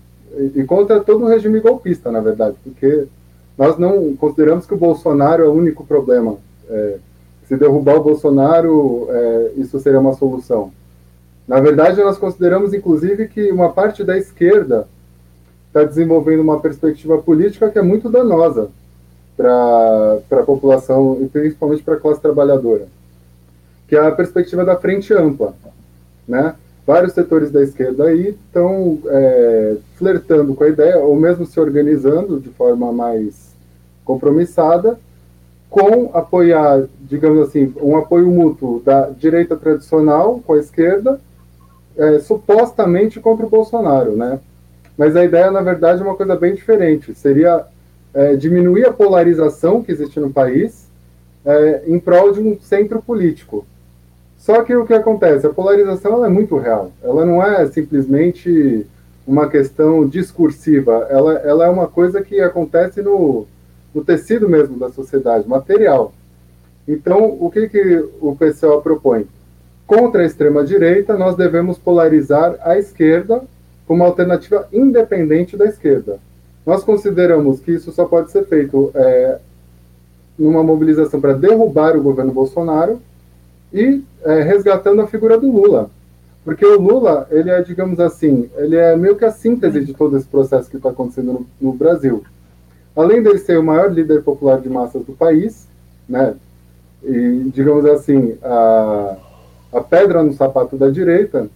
e, contra todo o regime golpista, na verdade, porque nós não consideramos que o Bolsonaro é o único problema. É, se derrubar o Bolsonaro, é, isso seria uma solução. Na verdade, nós consideramos, inclusive, que uma parte da esquerda está desenvolvendo uma perspectiva política que é muito danosa para a população e principalmente para a classe trabalhadora, que é a perspectiva da frente ampla, né? Vários setores da esquerda aí estão é, flertando com a ideia, ou mesmo se organizando de forma mais compromissada, com apoiar, digamos assim, um apoio mútuo da direita tradicional com a esquerda é, supostamente contra o Bolsonaro, né? Mas a ideia, na verdade, é uma coisa bem diferente. Seria é, diminuir a polarização que existe no país é, em prol de um centro político. Só que o que acontece? A polarização é muito real. Ela não é simplesmente uma questão discursiva. Ela, ela é uma coisa que acontece no, no tecido mesmo da sociedade, material. Então, o que, que o PCO propõe? Contra a extrema-direita, nós devemos polarizar a esquerda como alternativa independente da esquerda. Nós consideramos que isso só pode ser feito é, numa mobilização para derrubar o governo Bolsonaro e é, resgatando a figura do Lula. Porque o Lula, ele é, digamos assim, ele é meio que a síntese de todo esse processo que está acontecendo no, no Brasil. Além dele ser o maior líder popular de massas do país, né, e, digamos assim, a, a pedra no sapato da direita,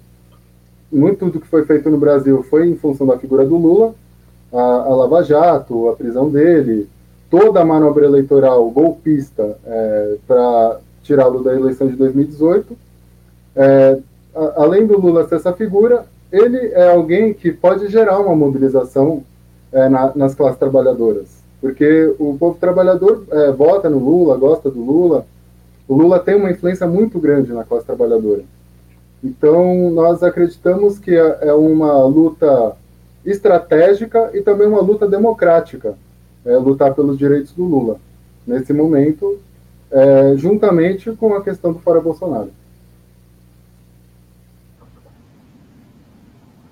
muito do que foi feito no Brasil foi em função da figura do Lula, a, a Lava Jato, a prisão dele, toda a manobra eleitoral golpista é, para tirá-lo da eleição de 2018. É, a, além do Lula ser essa figura, ele é alguém que pode gerar uma mobilização é, na, nas classes trabalhadoras. porque o povo trabalhador é, vota no Lula, gosta do Lula. O Lula tem uma influência muito grande na classe trabalhadora. Então, nós acreditamos que é, é uma luta estratégica e também uma luta democrática, é, lutar pelos direitos do Lula, nesse momento, é, juntamente com a questão do fora Bolsonaro.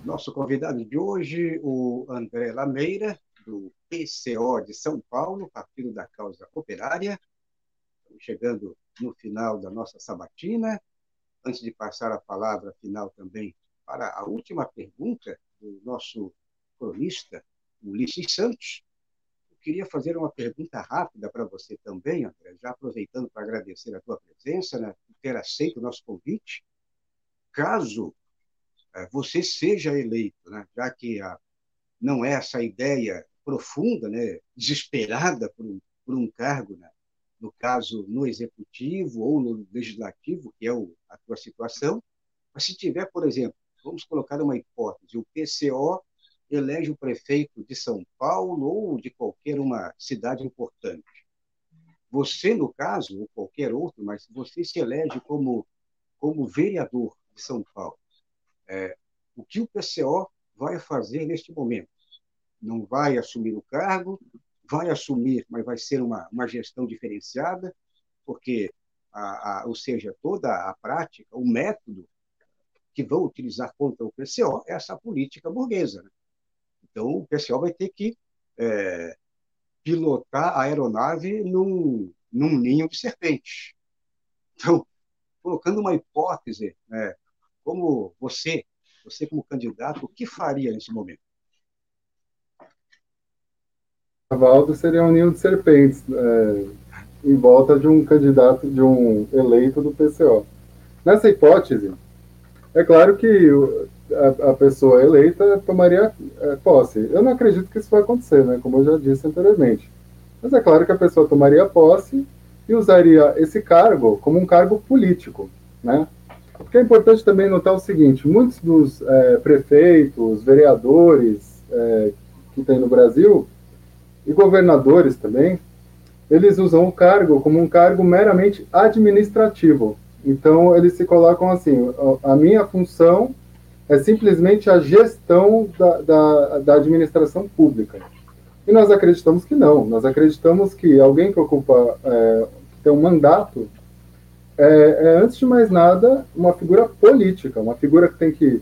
Nosso convidado de hoje, o André Lameira, do PCO de São Paulo, Partido da Causa Operária. Chegando no final da nossa sabatina. Antes de passar a palavra final também para a última pergunta do nosso cronista, Ulisses Santos, queria fazer uma pergunta rápida para você também, André, já aproveitando para agradecer a tua presença, né, por ter aceito o nosso convite. Caso é, você seja eleito, né, já que a, não é essa ideia profunda, né, desesperada por um, por um cargo, né, no caso no executivo ou no legislativo, que é o, a tua situação, mas se tiver, por exemplo, vamos colocar uma hipótese, o PCO elege o prefeito de São Paulo ou de qualquer uma cidade importante. Você, no caso, ou qualquer outro, mas você se elege como, como vereador de São Paulo. É, o que o PCO vai fazer neste momento? não vai assumir o cargo, vai assumir, mas vai ser uma, uma gestão diferenciada, porque, a, a, ou seja, toda a prática, o método que vão utilizar contra o PCO é essa política burguesa. Né? Então, o PCO vai ter que é, pilotar a aeronave num, num ninho de serpente. Então, colocando uma hipótese, né, como você, você como candidato, o que faria nesse momento? Valdo seria um ninho de serpentes é, em volta de um candidato, de um eleito do PCO. Nessa hipótese, é claro que a, a pessoa eleita tomaria é, posse. Eu não acredito que isso vai acontecer, né, como eu já disse anteriormente. Mas é claro que a pessoa tomaria posse e usaria esse cargo como um cargo político, né? Porque é importante também notar o seguinte: muitos dos é, prefeitos, vereadores é, que tem no Brasil, e governadores também, eles usam o cargo como um cargo meramente administrativo. Então, eles se colocam assim: a minha função é simplesmente a gestão da, da, da administração pública. E nós acreditamos que não. Nós acreditamos que alguém que ocupa, é, que tem um mandato, é, é, antes de mais nada, uma figura política, uma figura que tem que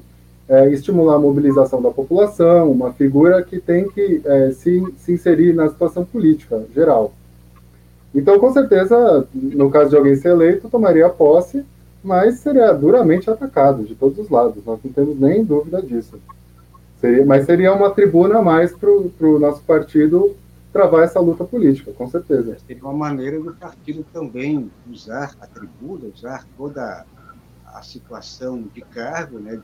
é, estimular a mobilização da população, uma figura que tem que é, se, se inserir na situação política geral. Então, com certeza, no caso de alguém ser eleito, tomaria posse, mas seria duramente atacado de todos os lados, nós não temos nem dúvida disso. Seria, mas seria uma tribuna a mais para o nosso partido travar essa luta política, com certeza. Seria uma maneira do partido também usar a tribuna, usar toda a situação de cargo, né,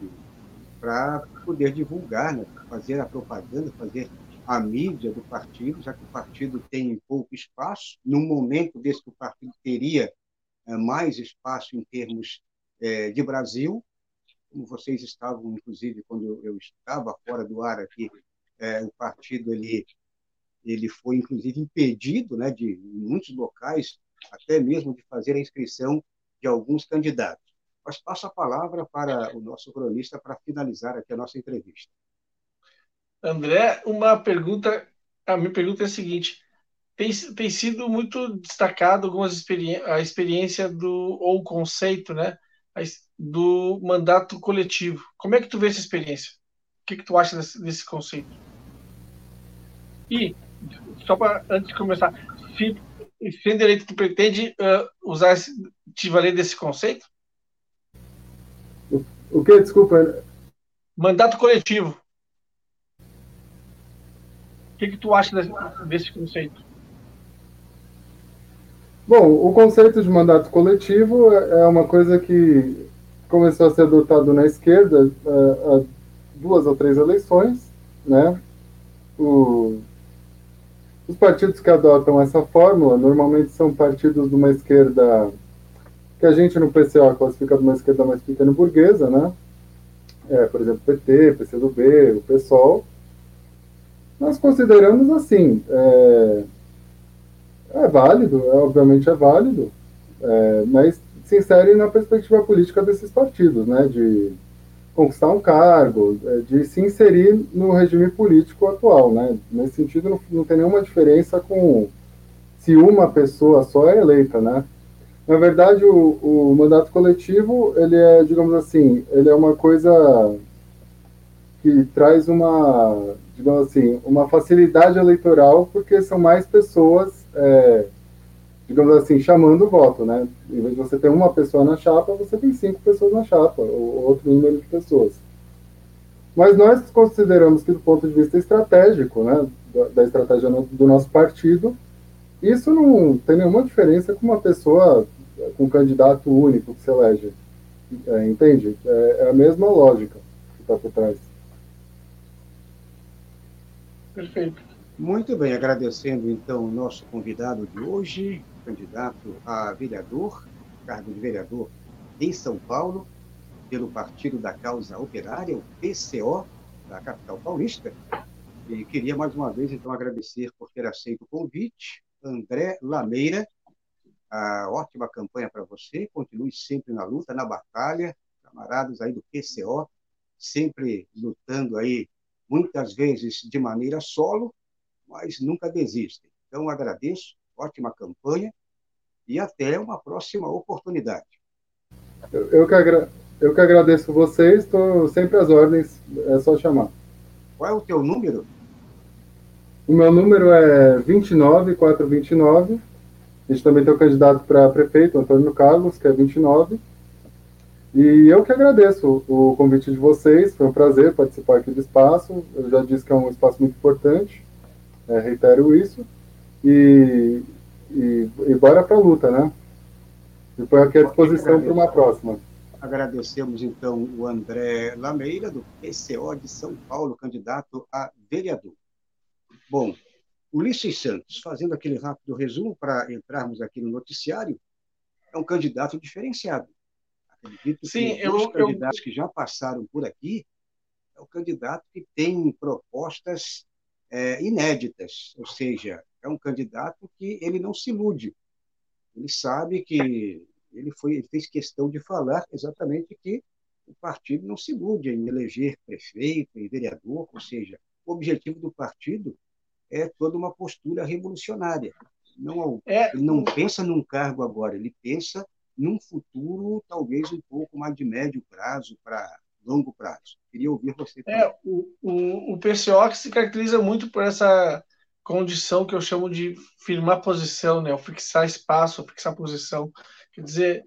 para poder divulgar, né, fazer a propaganda, fazer a mídia do partido, já que o partido tem pouco espaço. No momento desse que o partido teria mais espaço em termos é, de Brasil, como vocês estavam, inclusive, quando eu, eu estava fora do ar aqui, é, o partido ele ele foi inclusive impedido, né, de em muitos locais, até mesmo de fazer a inscrição de alguns candidatos. Mas passo a palavra para o nosso cronista para finalizar aqui a nossa entrevista. André, uma pergunta, a minha pergunta é a seguinte, tem, tem sido muito destacado algumas experi a experiência do, ou o conceito, né, do mandato coletivo. Como é que tu vê essa experiência? O que, que tu acha desse, desse conceito? E, só para, antes de começar, sendo eleito, tu pretende uh, usar, esse, te valer desse conceito? O que? Desculpa. Mandato coletivo. O que, que tu acha desse conceito? Bom, o conceito de mandato coletivo é, é uma coisa que começou a ser adotado na esquerda é, há duas ou três eleições, né? O, os partidos que adotam essa fórmula normalmente são partidos de uma esquerda que a gente no PCO classifica de uma esquerda mais pequena burguesa, né? É, por exemplo, PT, PCdoB, o PSOL. Nós consideramos assim, é, é válido, é, obviamente é válido, é, mas se insere na perspectiva política desses partidos, né, de conquistar um cargo, é, de se inserir no regime político atual, né, nesse sentido não, não tem nenhuma diferença com se uma pessoa só é eleita, né, na verdade, o, o, mandato coletivo, ele é, digamos assim, ele é uma coisa que traz uma, digamos assim, uma facilidade eleitoral, porque são mais pessoas, é, digamos assim, chamando o voto, né? Em vez de você ter uma pessoa na chapa, você tem cinco pessoas na chapa, ou outro número de pessoas. Mas nós consideramos que, do ponto de vista estratégico, né, da, estratégia do nosso partido, isso não tem nenhuma diferença com uma pessoa com um candidato único que se elege. É, entende? É, é, a mesma lógica que está por trás. Perfeito. Muito bem, agradecendo então o nosso convidado de hoje, candidato a vereador, cargo de vereador em São Paulo, pelo Partido da Causa Operária, o PCO, da capital paulista. E queria mais uma vez então agradecer por ter aceito o convite, André Lameira, a ótima campanha para você. Continue sempre na luta, na batalha. Camaradas aí do PCO, sempre lutando aí, muitas vezes de maneira solo, mas nunca desistem. Então, agradeço, ótima campanha e até uma próxima oportunidade. Eu, eu, que, agra eu que agradeço vocês, estou sempre às ordens, é só chamar. Qual é o teu número? O meu número é 29429 a gente também tem o candidato para prefeito, Antônio Carlos, que é 29. E eu que agradeço o convite de vocês, foi um prazer participar aqui do espaço. Eu já disse que é um espaço muito importante, é, reitero isso. E, e, e bora para a luta, né? E põe aqui à disposição para uma próxima. Agradecemos, então, o André Lameira, do PCO de São Paulo, candidato a vereador. Bom, Ulisses Santos, fazendo aquele rápido resumo para entrarmos aqui no noticiário, é um candidato diferenciado. Acredito Sim, que os candidatos eu... que já passaram por aqui é o candidato que tem propostas é, inéditas, ou seja, é um candidato que ele não se ilude. Ele sabe que ele, foi, ele fez questão de falar exatamente que o partido não se ilude em eleger prefeito e vereador, ou seja, o objetivo do partido é toda uma postura revolucionária. Não, é, ele não pensa num cargo agora, ele pensa num futuro talvez um pouco mais de médio prazo para longo prazo. Queria ouvir você. É, o, o, o PCO se caracteriza muito por essa condição que eu chamo de firmar posição, né? O fixar espaço, fixar posição. Quer dizer,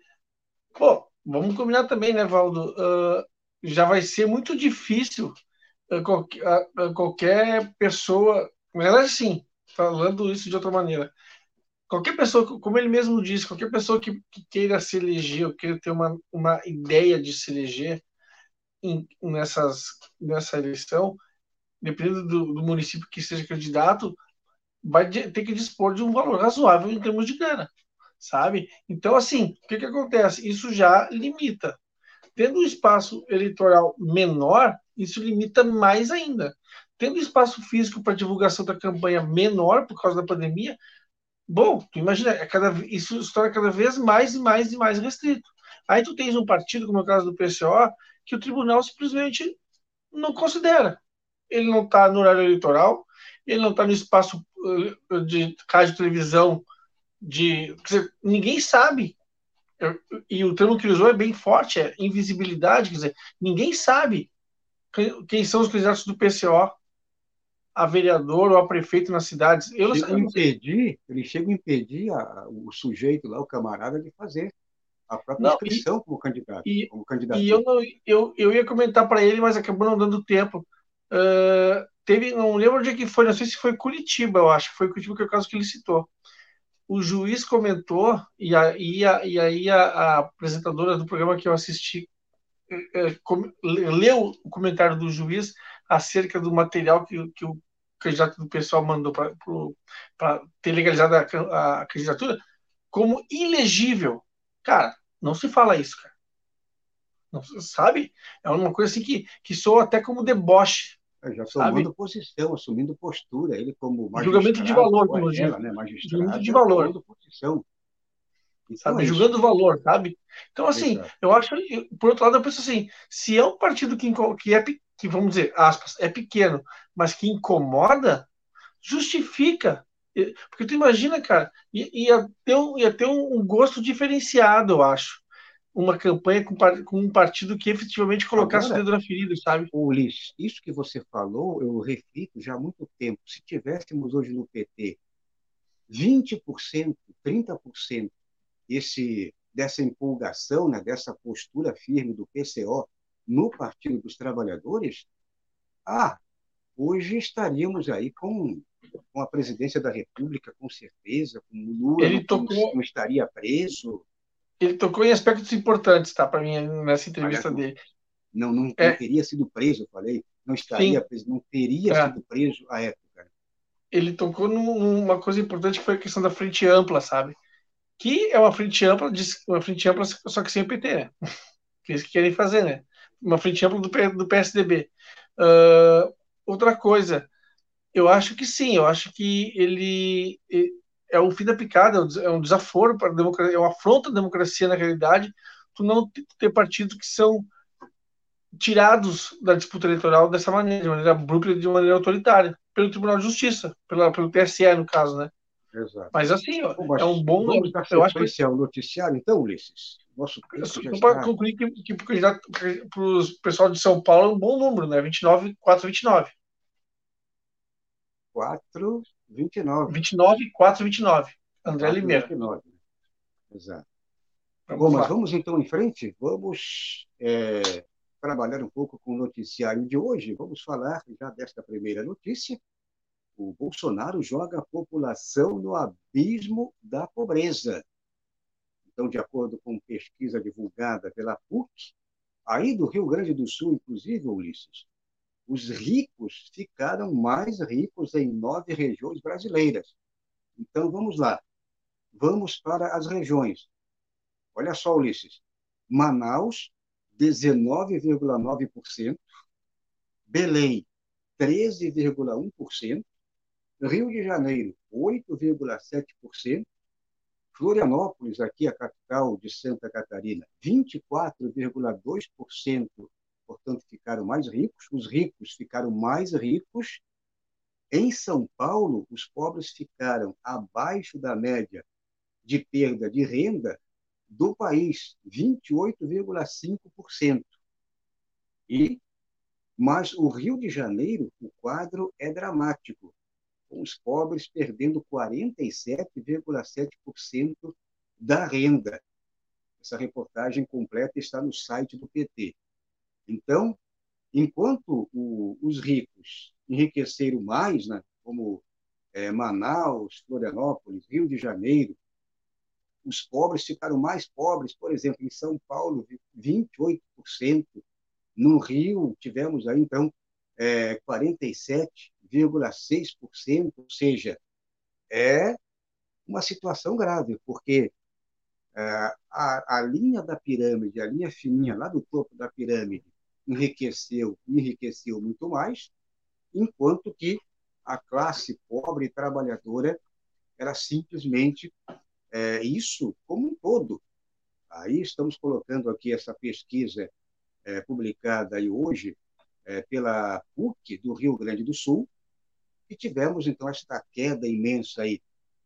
pô, vamos combinar também, né, Valdo? Uh, já vai ser muito difícil uh, qualquer, uh, qualquer pessoa na verdade, sim, falando isso de outra maneira. Qualquer pessoa, como ele mesmo disse, qualquer pessoa que, que queira se eleger, ou queira ter uma, uma ideia de se eleger em, nessas, nessa eleição, dependendo do, do município que seja candidato, vai ter que dispor de um valor razoável em termos de grana, sabe? Então, assim, o que, que acontece? Isso já limita. Tendo um espaço eleitoral menor, isso limita mais ainda tendo espaço físico para divulgação da campanha menor por causa da pandemia, bom, tu imagina, é cada, isso se torna cada vez mais e mais e mais restrito. Aí tu tens um partido, como é o caso do PCO, que o tribunal simplesmente não considera. Ele não está no horário eleitoral, ele não está no espaço uh, de rádio televisão, de, dizer, ninguém sabe. E o termo que ele usou é bem forte, é invisibilidade, quer dizer, ninguém sabe quem são os candidatos do PCO a vereador ou a prefeito nas cidades. Eu chego impedir, ele chega a impedir a, o sujeito lá, o camarada, de fazer a própria não, inscrição e, como candidato. E, como candidato. e eu, não, eu, eu ia comentar para ele, mas acabou não dando tempo. Uh, teve, não lembro onde é que foi, não sei se foi Curitiba, eu acho, foi Curitiba que é o caso que ele citou. O juiz comentou, e, a, e, a, e aí a, a, apresentadora do programa que eu assisti é, com, leu o comentário do juiz acerca do material que, que o candidato do pessoal mandou para ter legalizado a, a, candidatura como ilegível. Cara, não se fala isso, cara. Não, sabe? É uma coisa assim que, que soa até como deboche. É, já tomando sabe? posição, assumindo postura, ele como magistrado. Julgamento de valor, como ela, né, Julgamento de valor. Posição. Então, sabe, é julgando valor, sabe? Então, assim, Exato. eu acho, por outro lado, eu penso assim, se é um partido que, que é, que vamos dizer, aspas, é pequeno, mas que incomoda, justifica. Porque tu imagina, cara, ia ter um, ia ter um gosto diferenciado, eu acho uma campanha com, com, um partido que efetivamente colocasse Agora, o dedo na ferida, sabe? Ulisses, isso que você falou, eu reflito já há muito tempo. Se tivéssemos hoje no PT 20%, 30% esse, dessa empolgação, né, dessa postura firme do PCO no Partido dos Trabalhadores, ah, hoje estaríamos aí com, com a presidência da República, com certeza, com o Lula, Ele tocou... não estaria preso, ele tocou em aspectos importantes, tá, para mim, nessa entrevista dele. Não, não, é. não, teria sido preso, eu falei. Não estaria Sim. preso, não teria é. sido preso à época. Ele tocou numa coisa importante que foi a questão da frente ampla, sabe? Que é uma frente ampla, uma frente ampla só que sem o PT, né? Que eles querem fazer, né? Uma frente ampla do, do PSDB. Uh, outra coisa, eu acho que sim, eu acho que ele, é o fim da picada, é um é desaforo para a democracia, é uma afronta à democracia na realidade, tu não ter partidos que são tirados da disputa eleitoral dessa maneira, de maneira abrupta, de maneira autoritária, pelo Tribunal de Justiça, pela, pelo TSE, no caso, né? Exato. Mas assim, ó, é um bom. Vamos dar eu acho que... ao noticiário, então, Ulisses? Nosso para concluir que, que para o pessoal de São Paulo é um bom número, né? 29, 429. 4, 29. 29, 4, 29. André 4, Limeira. 29. Exato. Vamos Bom, mas vamos então em frente? Vamos é, trabalhar um pouco com o noticiário de hoje. Vamos falar já desta primeira notícia. O Bolsonaro joga a população no abismo da pobreza. Então, de acordo com pesquisa divulgada pela PUC, aí do Rio Grande do Sul, inclusive, Ulisses, os ricos ficaram mais ricos em nove regiões brasileiras. Então, vamos lá. Vamos para as regiões. Olha só, Ulisses. Manaus, 19,9%. Belém, 13,1%. Rio de Janeiro, 8,7%. Florianópolis, aqui a capital de Santa Catarina, 24,2% portanto, ficaram mais ricos, os ricos ficaram mais ricos. Em São Paulo, os pobres ficaram abaixo da média de perda de renda do país, 28,5%. E mas o Rio de Janeiro, o quadro é dramático, com os pobres perdendo 47,7% da renda. Essa reportagem completa está no site do PT. Então, enquanto o, os ricos enriqueceram mais, né, como é, Manaus, Florianópolis, Rio de Janeiro, os pobres ficaram mais pobres, por exemplo, em São Paulo, 28%, no Rio tivemos aí, então, é, 47,6%, ou seja, é uma situação grave, porque é, a, a linha da pirâmide, a linha fininha lá do topo da pirâmide, enriqueceu, enriqueceu muito mais, enquanto que a classe pobre e trabalhadora era simplesmente é, isso como um todo. Aí estamos colocando aqui essa pesquisa é, publicada aí hoje é, pela PUC do Rio Grande do Sul, e tivemos então esta queda imensa aí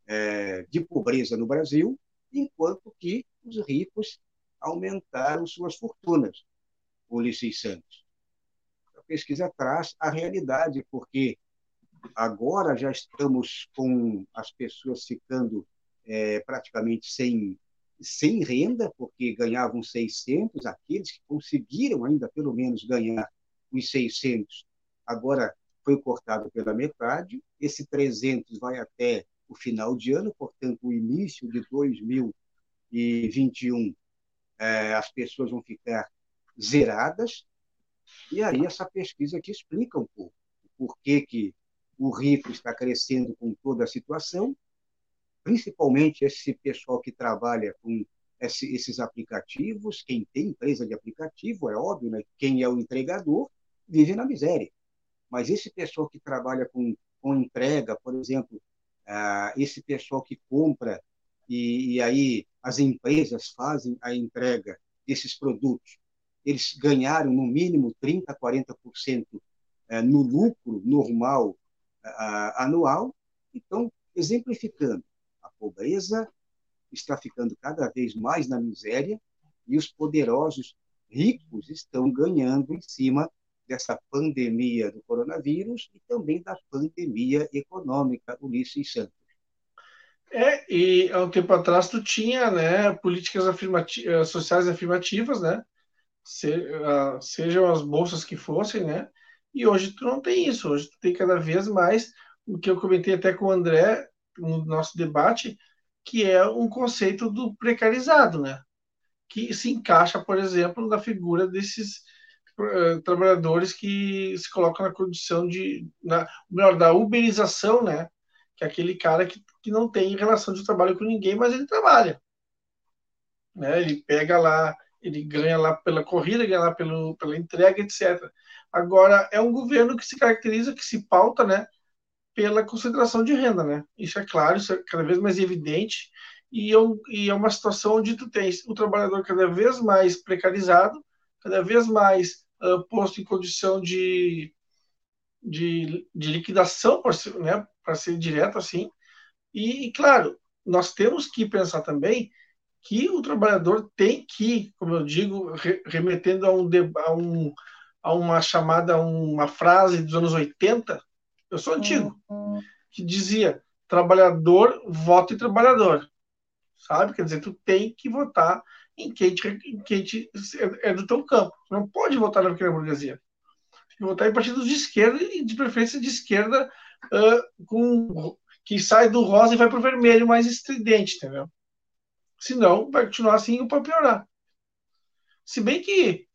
é, de pobreza no Brasil, enquanto que os ricos aumentaram suas fortunas. Ulisses Santos. A pesquisa traz a realidade, porque agora já estamos com as pessoas ficando é, praticamente sem, sem renda, porque ganhavam 600, aqueles que conseguiram ainda pelo menos ganhar os 600, agora foi cortado pela metade, esse 300 vai até o final de ano, portanto, o início de 2021, é, as pessoas vão ficar zeradas. E aí essa pesquisa que explica um pouco por que, que o rico está crescendo com toda a situação, principalmente esse pessoal que trabalha com esse, esses aplicativos, quem tem empresa de aplicativo, é óbvio, né? quem é o entregador, vive na miséria. mas esse pessoal que trabalha com, com entrega, por exemplo, ah, esse pessoal que compra e, e aí as empresas fazem a entrega desses produtos, eles ganharam no mínimo 30%, 40% eh, no lucro normal anual. Então, exemplificando, a pobreza está ficando cada vez mais na miséria e os poderosos ricos estão ganhando em cima dessa pandemia do coronavírus e também da pandemia econômica, Ulisses Santos. É, e há um tempo atrás tu tinha, né, políticas eh, sociais afirmativas, né, Se, uh, sejam as bolsas que fossem, né, e hoje tu não tem isso, hoje tu tem cada vez mais, o que eu comentei até com o André no nosso debate, que é um conceito do precarizado, né, que se encaixa, por exemplo, na figura desses uh, trabalhadores que se colocam na condição de, na, melhor, da uberização, né? Que é aquele cara que, que não tem relação de trabalho com ninguém, mas ele trabalha. Né? Ele pega lá, ele ganha lá pela corrida, ganha lá pelo, pela entrega, etc. Agora, é um governo que se caracteriza, que se pauta, né? Pela concentração de renda, né? Isso é claro, isso é cada vez mais evidente e, eu, e é uma situação onde tu tens o trabalhador cada vez mais precarizado, cada vez mais uh, posto em condição de, de, de liquidação, para ser, né, ser direto assim. E, e, claro, nós temos que pensar também que o trabalhador tem que, como eu digo, re, remetendo a, um, a, um, a uma chamada, uma frase dos anos 80, eu sou antigo, que dizia: trabalhador, voto e trabalhador sabe? Quer dizer, tu tem que votar em quem, te, em quem te, é do teu campo. Não pode votar na pequena burguesia. Tem que votar em partidos de esquerda e de preferência de esquerda uh, com, que sai do rosa e vai para o vermelho mais estridente, entendeu? Senão, vai continuar assim para piorar. Se bem que,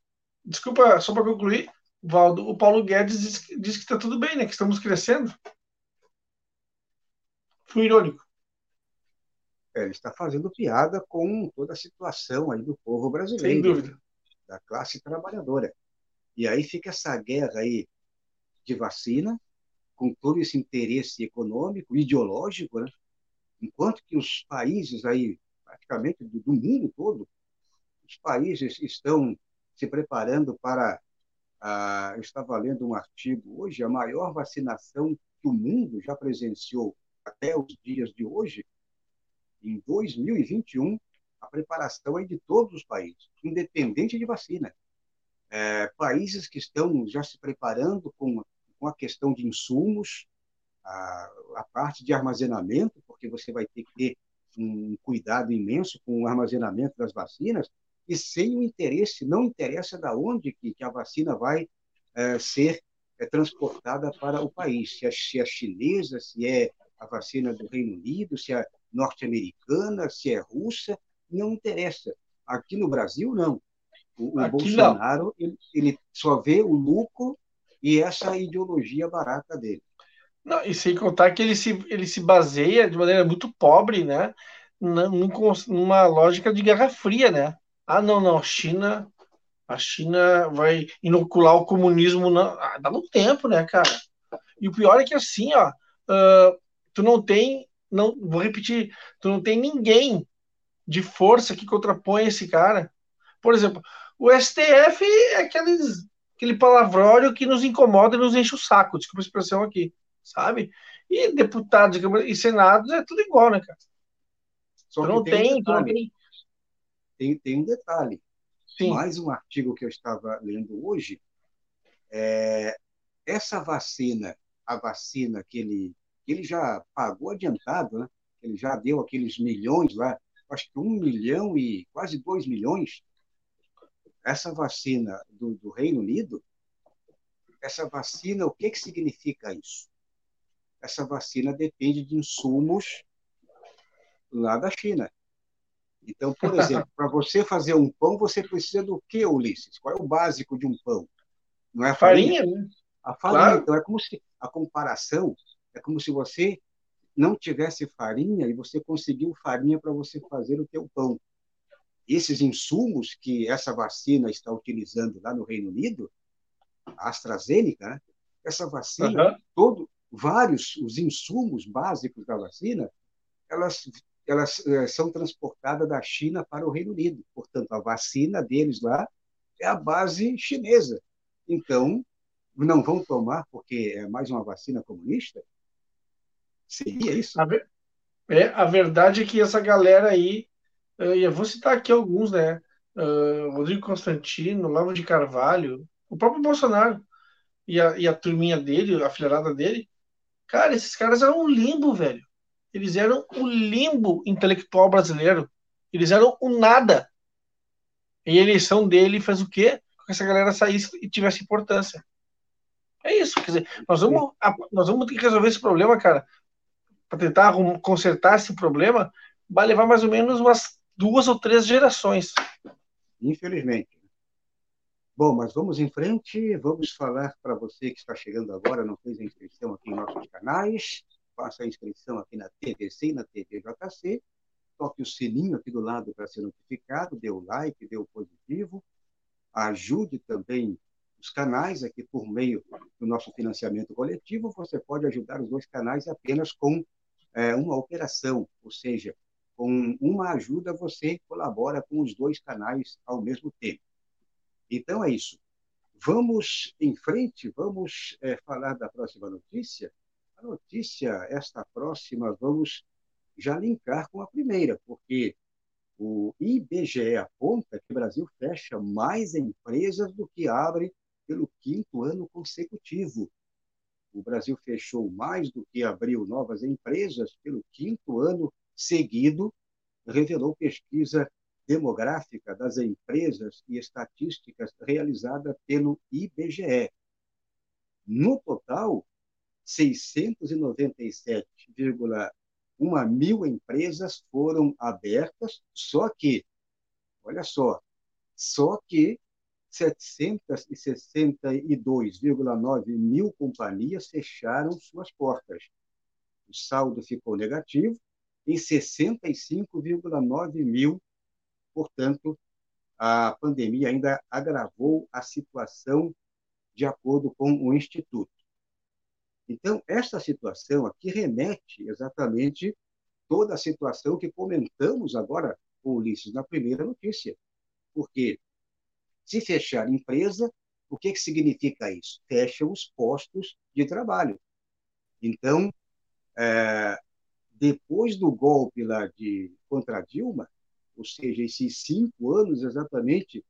desculpa, só para concluir, Valdo, o Paulo Guedes diz, diz que está tudo bem, né? Que estamos crescendo. Fui irônico. É, ele está fazendo piada com toda a situação aí do povo brasileiro. Sem dúvida. Da classe trabalhadora. E aí fica essa guerra aí de vacina, com todo esse interesse econômico, ideológico, né? enquanto que os países aí, praticamente do, do mundo todo, os países estão se preparando para. Ah, eu estava lendo um artigo hoje, a maior vacinação que o mundo já presenciou até os dias de hoje em 2021, a preparação é de todos os países, independente de vacina. É, países que estão já se preparando com, com a questão de insumos, a, a, parte de armazenamento, porque você vai ter que um cuidado imenso com o armazenamento das vacinas, e sem o interesse, não interessa da onde que, que a vacina vai é, ser é, transportada para o país, se é, se é chinesa, se é a vacina do Reino Unido, se é norte-americana, se é russa, não interessa. Aqui no Brasil, não. O, o Bolsonaro, ele, ele, só vê o lucro e essa ideologia barata dele. Não, e sem contar que ele se, ele se baseia de maneira muito pobre, né? Numa lógica de guerra fria, né? Ah, não, não, China, a China vai inocular o comunismo. Na... Ah, dá um tempo, né, cara? E o pior é que assim, ó, uh, tu não tem não vou repetir, tu não tem ninguém de força que contrapõe esse cara. Por exemplo, o STF é aqueles, aquele palavrório que nos incomoda e nos enche o saco, desculpa a expressão aqui, sabe? E deputados e senados é tudo igual, né, cara? Só não tem, um não tem... tem. Tem um detalhe. Sim. Mais um artigo que eu estava lendo hoje, é, essa vacina, a vacina que ele ele já pagou adiantado, né? ele já deu aqueles milhões lá, acho que um milhão e quase dois milhões. Essa vacina do, do Reino Unido, essa vacina, o que, que significa isso? Essa vacina depende de insumos lá da China. Então, por exemplo, para você fazer um pão, você precisa do que, Ulisses? Qual é o básico de um pão? Não é a farinha? farinha né? A farinha. Claro. Então, é como se a comparação é como se você não tivesse farinha e você conseguiu farinha para você fazer o teu pão. Esses insumos que essa vacina está utilizando lá no Reino Unido, a AstraZeneca, né, Essa vacina, uhum. todo, vários, os insumos básicos da vacina, elas, elas é, são transportadas da China para o Reino Unido. Portanto, a vacina deles lá é a base chinesa. Então, não vão tomar porque é mais uma vacina comunista? Seria isso? A, ver, é, a verdade é que essa galera aí, eh, eu vou citar aqui alguns, né? Uh, Rodrigo Constantino, Lavo de Carvalho, o próprio Bolsonaro e a, e a turminha dele, a filharada dele, cara, esses caras eram um limbo, velho. Eles eram o limbo intelectual brasileiro. Eles eram o nada. E a eleição dele fez o quê? Que essa galera saísse e tivesse importância. É isso, quer dizer, nós vamos, nós vamos ter que resolver esse problema, cara, para tentar consertar esse problema, vai levar mais ou menos umas duas ou três gerações. Infelizmente. Bom, mas vamos em frente, vamos falar para você que está chegando agora, não fez a inscrição aqui em nossos canais, faça a inscrição aqui na TVC e na TVJC, toque o sininho aqui do lado para ser notificado, dê o like, dê o positivo, ajude também os canais aqui por meio do nosso financiamento coletivo, você pode ajudar os dois canais apenas com é, uma operação, ou seja, com uma ajuda você colabora com os dois canais ao mesmo tempo. Então é isso. Vamos em frente, vamos é, falar da próxima notícia. A notícia, esta próxima, vamos já linkar com a primeira, porque o IBGE aponta que o Brasil fecha mais empresas do que abre pelo quinto ano consecutivo. O Brasil fechou mais do que abriu novas empresas pelo quinto ano seguido, revelou pesquisa demográfica das empresas e estatísticas realizada pelo IBGE. No total, 697,1 mil empresas foram abertas, só que, olha só, só que 762,9 mil companhias fecharam suas portas. O saldo ficou negativo em 65,9 mil, portanto, a pandemia ainda agravou a situação de acordo com o Instituto. Então, esta situação aqui remete exatamente toda a situação que comentamos agora com Ulisses na primeira notícia. Porque se fechar empresa, o que, que significa isso? Fecham os postos de trabalho. Então, é, depois do golpe lá de contra Dilma, ou seja, esses cinco anos exatamente,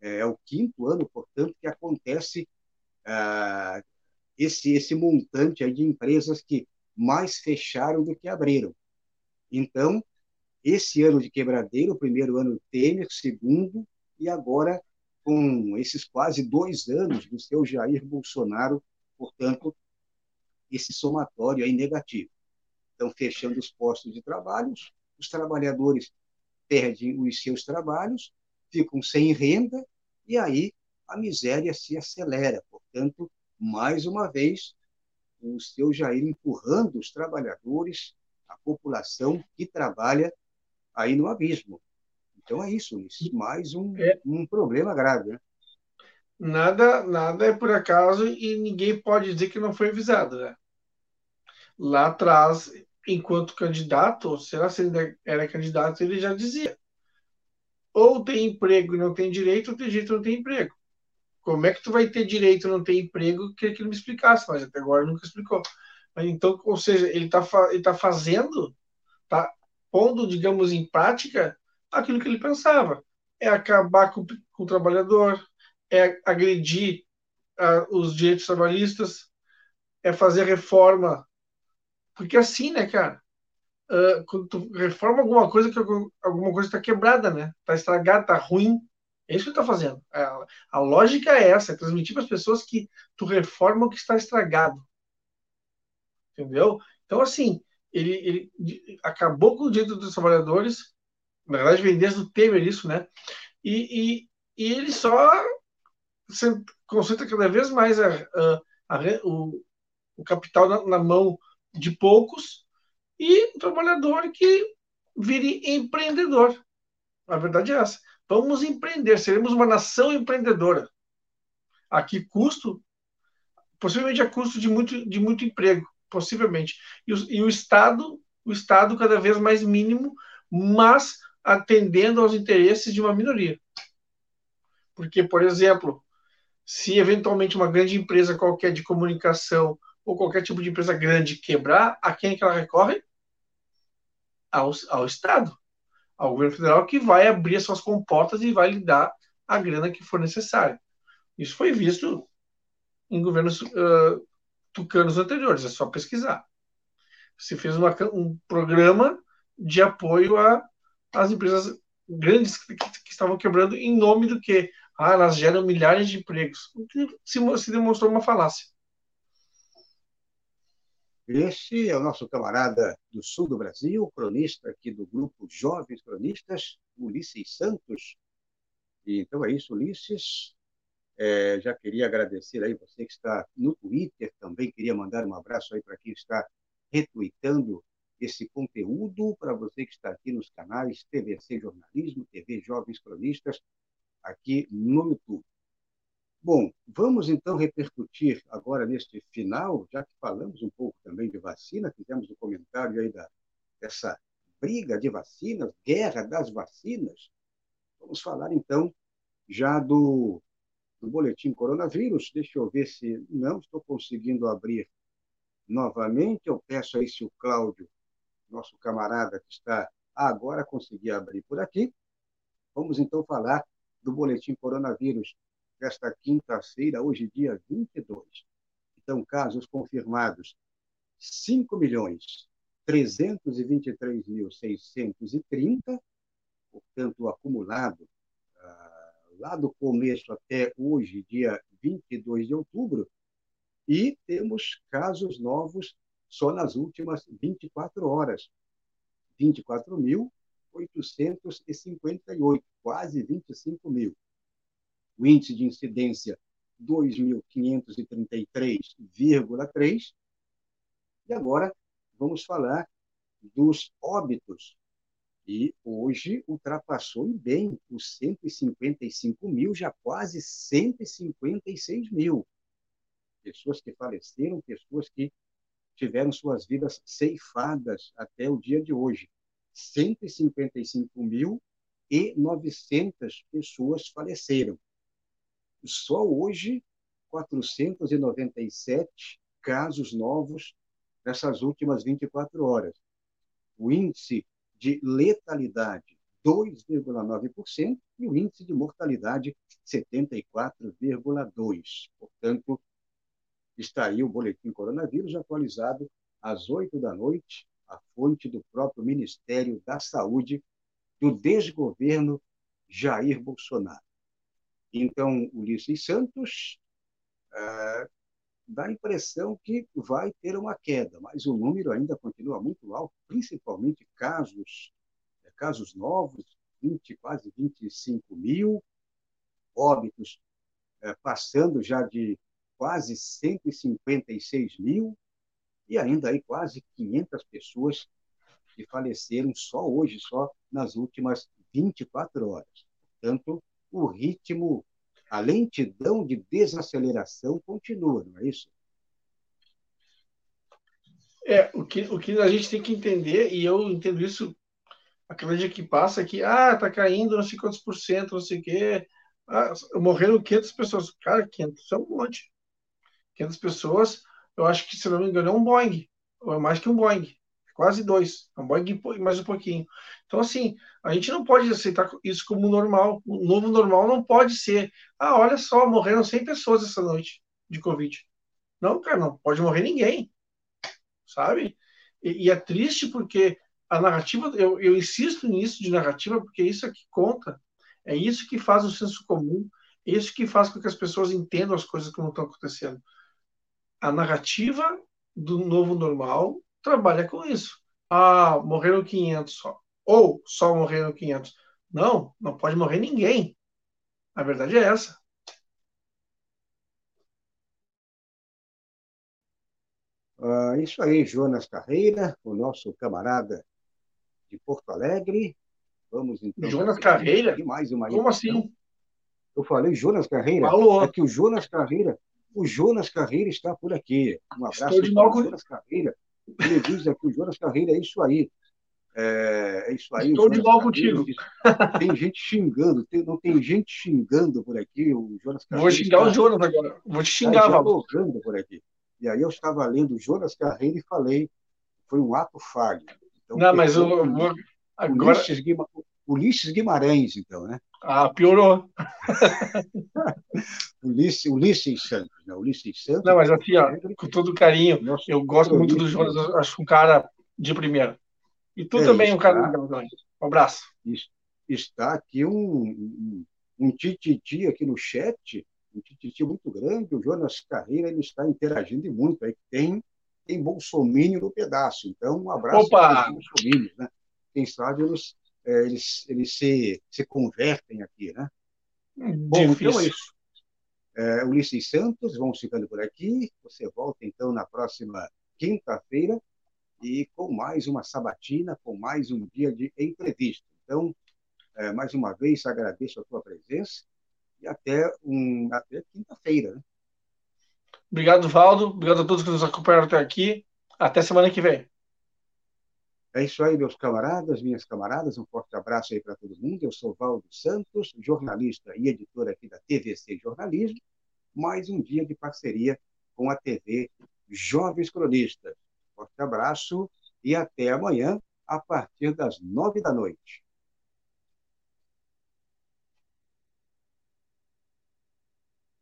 é, é o quinto ano, portanto, que acontece é, esse, esse montante aí de empresas que mais fecharam do que abriram. Então, esse ano de quebradeiro, o primeiro ano Temer, segundo, e agora com esses quase dois anos do seu Jair Bolsonaro, portanto, esse somatório aí negativo. Então, fechando os postos de trabalho, os trabalhadores perdem os seus trabalhos, ficam sem renda, e aí a miséria se acelera. Portanto, mais uma vez, o seu Jair empurrando os trabalhadores, a população que trabalha aí no abismo. Então é isso, isso mais um, é. um problema grave. Né? Nada, nada é por acaso e ninguém pode dizer que não foi avisado. Né? Lá atrás, enquanto candidato, será se ele era candidato, ele já dizia: ou tem emprego e não tem direito, ou tem direito e não tem emprego. Como é que tu vai ter direito e não ter emprego? Queria que ele me explicasse, mas até agora nunca explicou. Mas, então, ou seja, ele está ele tá fazendo, está pondo, digamos, em prática aquilo que ele pensava. É acabar com, com o trabalhador, é agredir uh, os direitos trabalhistas, é fazer reforma. Porque assim, né, cara? Uh, quando tu reforma alguma coisa, que alguma coisa está quebrada, né? Está estragada, está ruim. É isso que está fazendo. A, a, lógica é essa, é transmitir para as pessoas que tu reforma o que está estragado. Entendeu? Então, assim, ele, ele acabou com o direito dos trabalhadores, na verdade vem desde o Temer isso, né? E, e, e ele só concentra cada vez mais a, a, a, o, o capital na, na, mão de poucos e o trabalhador que vire empreendedor. A verdade é essa. Vamos empreender, seremos uma nação empreendedora. A que custo? possivelmente a custo de muito, de muito emprego, possivelmente. E o, e o Estado, o Estado cada vez mais mínimo, mas atendendo aos interesses de uma minoria. Porque, por exemplo, se eventualmente uma grande empresa qualquer de comunicação ou qualquer tipo de empresa grande quebrar, a quem é que ela recorre? Ao, ao Estado, ao governo federal, que vai abrir as suas comportas e vai lhe dar a grana que for necessária. Isso foi visto em governos uh, tucanos anteriores, é só pesquisar. Se fez uma, um programa de apoio às empresas grandes que, que, estavam quebrando em nome do que? Ah, elas geram milhares de empregos. Se, se demonstrou uma falácia. Este é o nosso camarada do sul do Brasil, cronista aqui do grupo Jovens Cronistas, Ulisses Santos. E, então é isso, Ulisses. É, já queria agradecer aí você que está no Twitter, também queria mandar um abraço aí para quem está retweetando esse conteúdo, para você que está aqui nos canais TVC Jornalismo, TV Jovens Cronistas, aqui no YouTube. Bom, vamos então repercutir agora neste final, já que falamos um pouco também de vacina, fizemos um comentário aí da, dessa briga de vacinas, guerra das vacinas. Vamos falar então já do do boletim coronavírus. Deixa eu ver se não estou conseguindo abrir novamente. Eu peço aí se o Cláudio, nosso camarada que está agora, conseguir abrir por aqui. Vamos então falar do boletim coronavírus desta quinta-feira, hoje, dia 22. Então, casos confirmados: 5 milhões 323.630, portanto, acumulado lá do começo até hoje, dia 22 de outubro, e temos casos novos só nas últimas 24 horas. 24.858, quase 25 mil. O índice de incidência, 2.533,3. E agora vamos falar dos óbitos e hoje ultrapassou bem os 155 mil, já quase 156 mil. Pessoas que faleceram, pessoas que tiveram suas vidas ceifadas até o dia de hoje. 155 mil e 900 pessoas faleceram. Só hoje, 497 casos novos nessas últimas 24 horas. O índice de letalidade 2,9% e o índice de mortalidade 74,2%. Portanto, está aí o boletim coronavírus atualizado às 8 da noite, a fonte do próprio Ministério da Saúde do desgoverno Jair Bolsonaro. Então, Ulisses Santos uh, dá a impressão que vai ter uma queda, mas o número ainda continua muito alto, principalmente casos, é, casos novos, 20, quase 25 mil, óbitos é, passando já de quase 156 mil, e ainda aí quase 500 pessoas que faleceram só hoje, só nas últimas 24 horas. Portanto, o ritmo a lentidão de desaceleração continua, não é isso? É, o que, o que a gente tem que entender, e eu entendo isso aquele dia que passa, que, ah, tá caindo não sei quantos por cento, não sei o quê, ah, morreram 500 pessoas. Cara, 500 é um monte. 500 pessoas, eu acho que, se não me engano, é um Boeing, ou é mais que um Boeing quase dois, é um Boeing mais um pouquinho. Então, assim, a gente não pode aceitar isso como normal. O novo normal não pode ser, ah, olha só, morreram 100 pessoas essa noite de Covid. Não, cara, não pode morrer ninguém, sabe? E, e é triste porque a narrativa, eu, eu insisto nisso de narrativa, porque isso é que conta, é isso que faz o senso comum, é isso que faz com que as pessoas entendam as coisas que não estão acontecendo. A narrativa do novo normal trabalha com isso. Ah, morreram 500 só. Ou só morreram 500. Não, não pode morrer ninguém. A verdade é essa. Ah, isso aí, Jonas Carreira, o nosso camarada de Porto Alegre. Vamos então. Jonas Carreira? Mais uma Como assim? Eu falei Jonas Carreira? Falou. É que o Jonas Carreira o Jonas Carreira está por aqui. Um abraço de novo. Jonas Carreira. Ele diz aqui, o Jonas Carreira, é isso aí. É, é isso aí. Estou de mal contigo. Tem gente xingando, tem, não tem gente xingando por aqui. O Jonas Carreira Vou xingar está, o Jonas agora. Vou te xingar, tá dialogando por aqui. E aí eu estava lendo Jonas Carreira e falei, foi um ato falho. Então, não, mas eu vou. Agora... Ulisses, Guima... Ulisses Guimarães, então, né? Ah, piorou. Ulisses, Ulisses Santos, né? Ulisses Santos. Não, mas assim, ó, com todo carinho, eu gosto muito do Jonas, acho um cara de primeira. E tu é, também, um cara legal Um abraço. Está aqui um, um, tititi aqui no chat, um tititi muito grande. O Jonas Carreira ele está interagindo muito. Aí tem, tem Bolsonaro no pedaço. Então, um abraço para os Bolsonaro, né? Quem sabe eles, é, eles, eles se, se convertem aqui, né? Bom, então é isso. É, Ulisses Santos, vamos ficando por aqui. Você volta então na próxima quinta-feira e com mais uma sabatina, com mais um dia de entrevista. Então, é, mais uma vez, agradeço a tua presença e até, um, até quinta-feira. Né? Obrigado, Valdo. Obrigado a todos que nos acompanharam até aqui. Até semana que vem. É isso aí, meus camaradas, minhas camaradas. Um forte abraço aí para todo mundo. Eu sou Valdo Santos, jornalista e editor aqui da TVC Jornalismo. Mais um dia de parceria com a TV Jovens Cronistas. Forte abraço e até amanhã, a partir das nove da noite.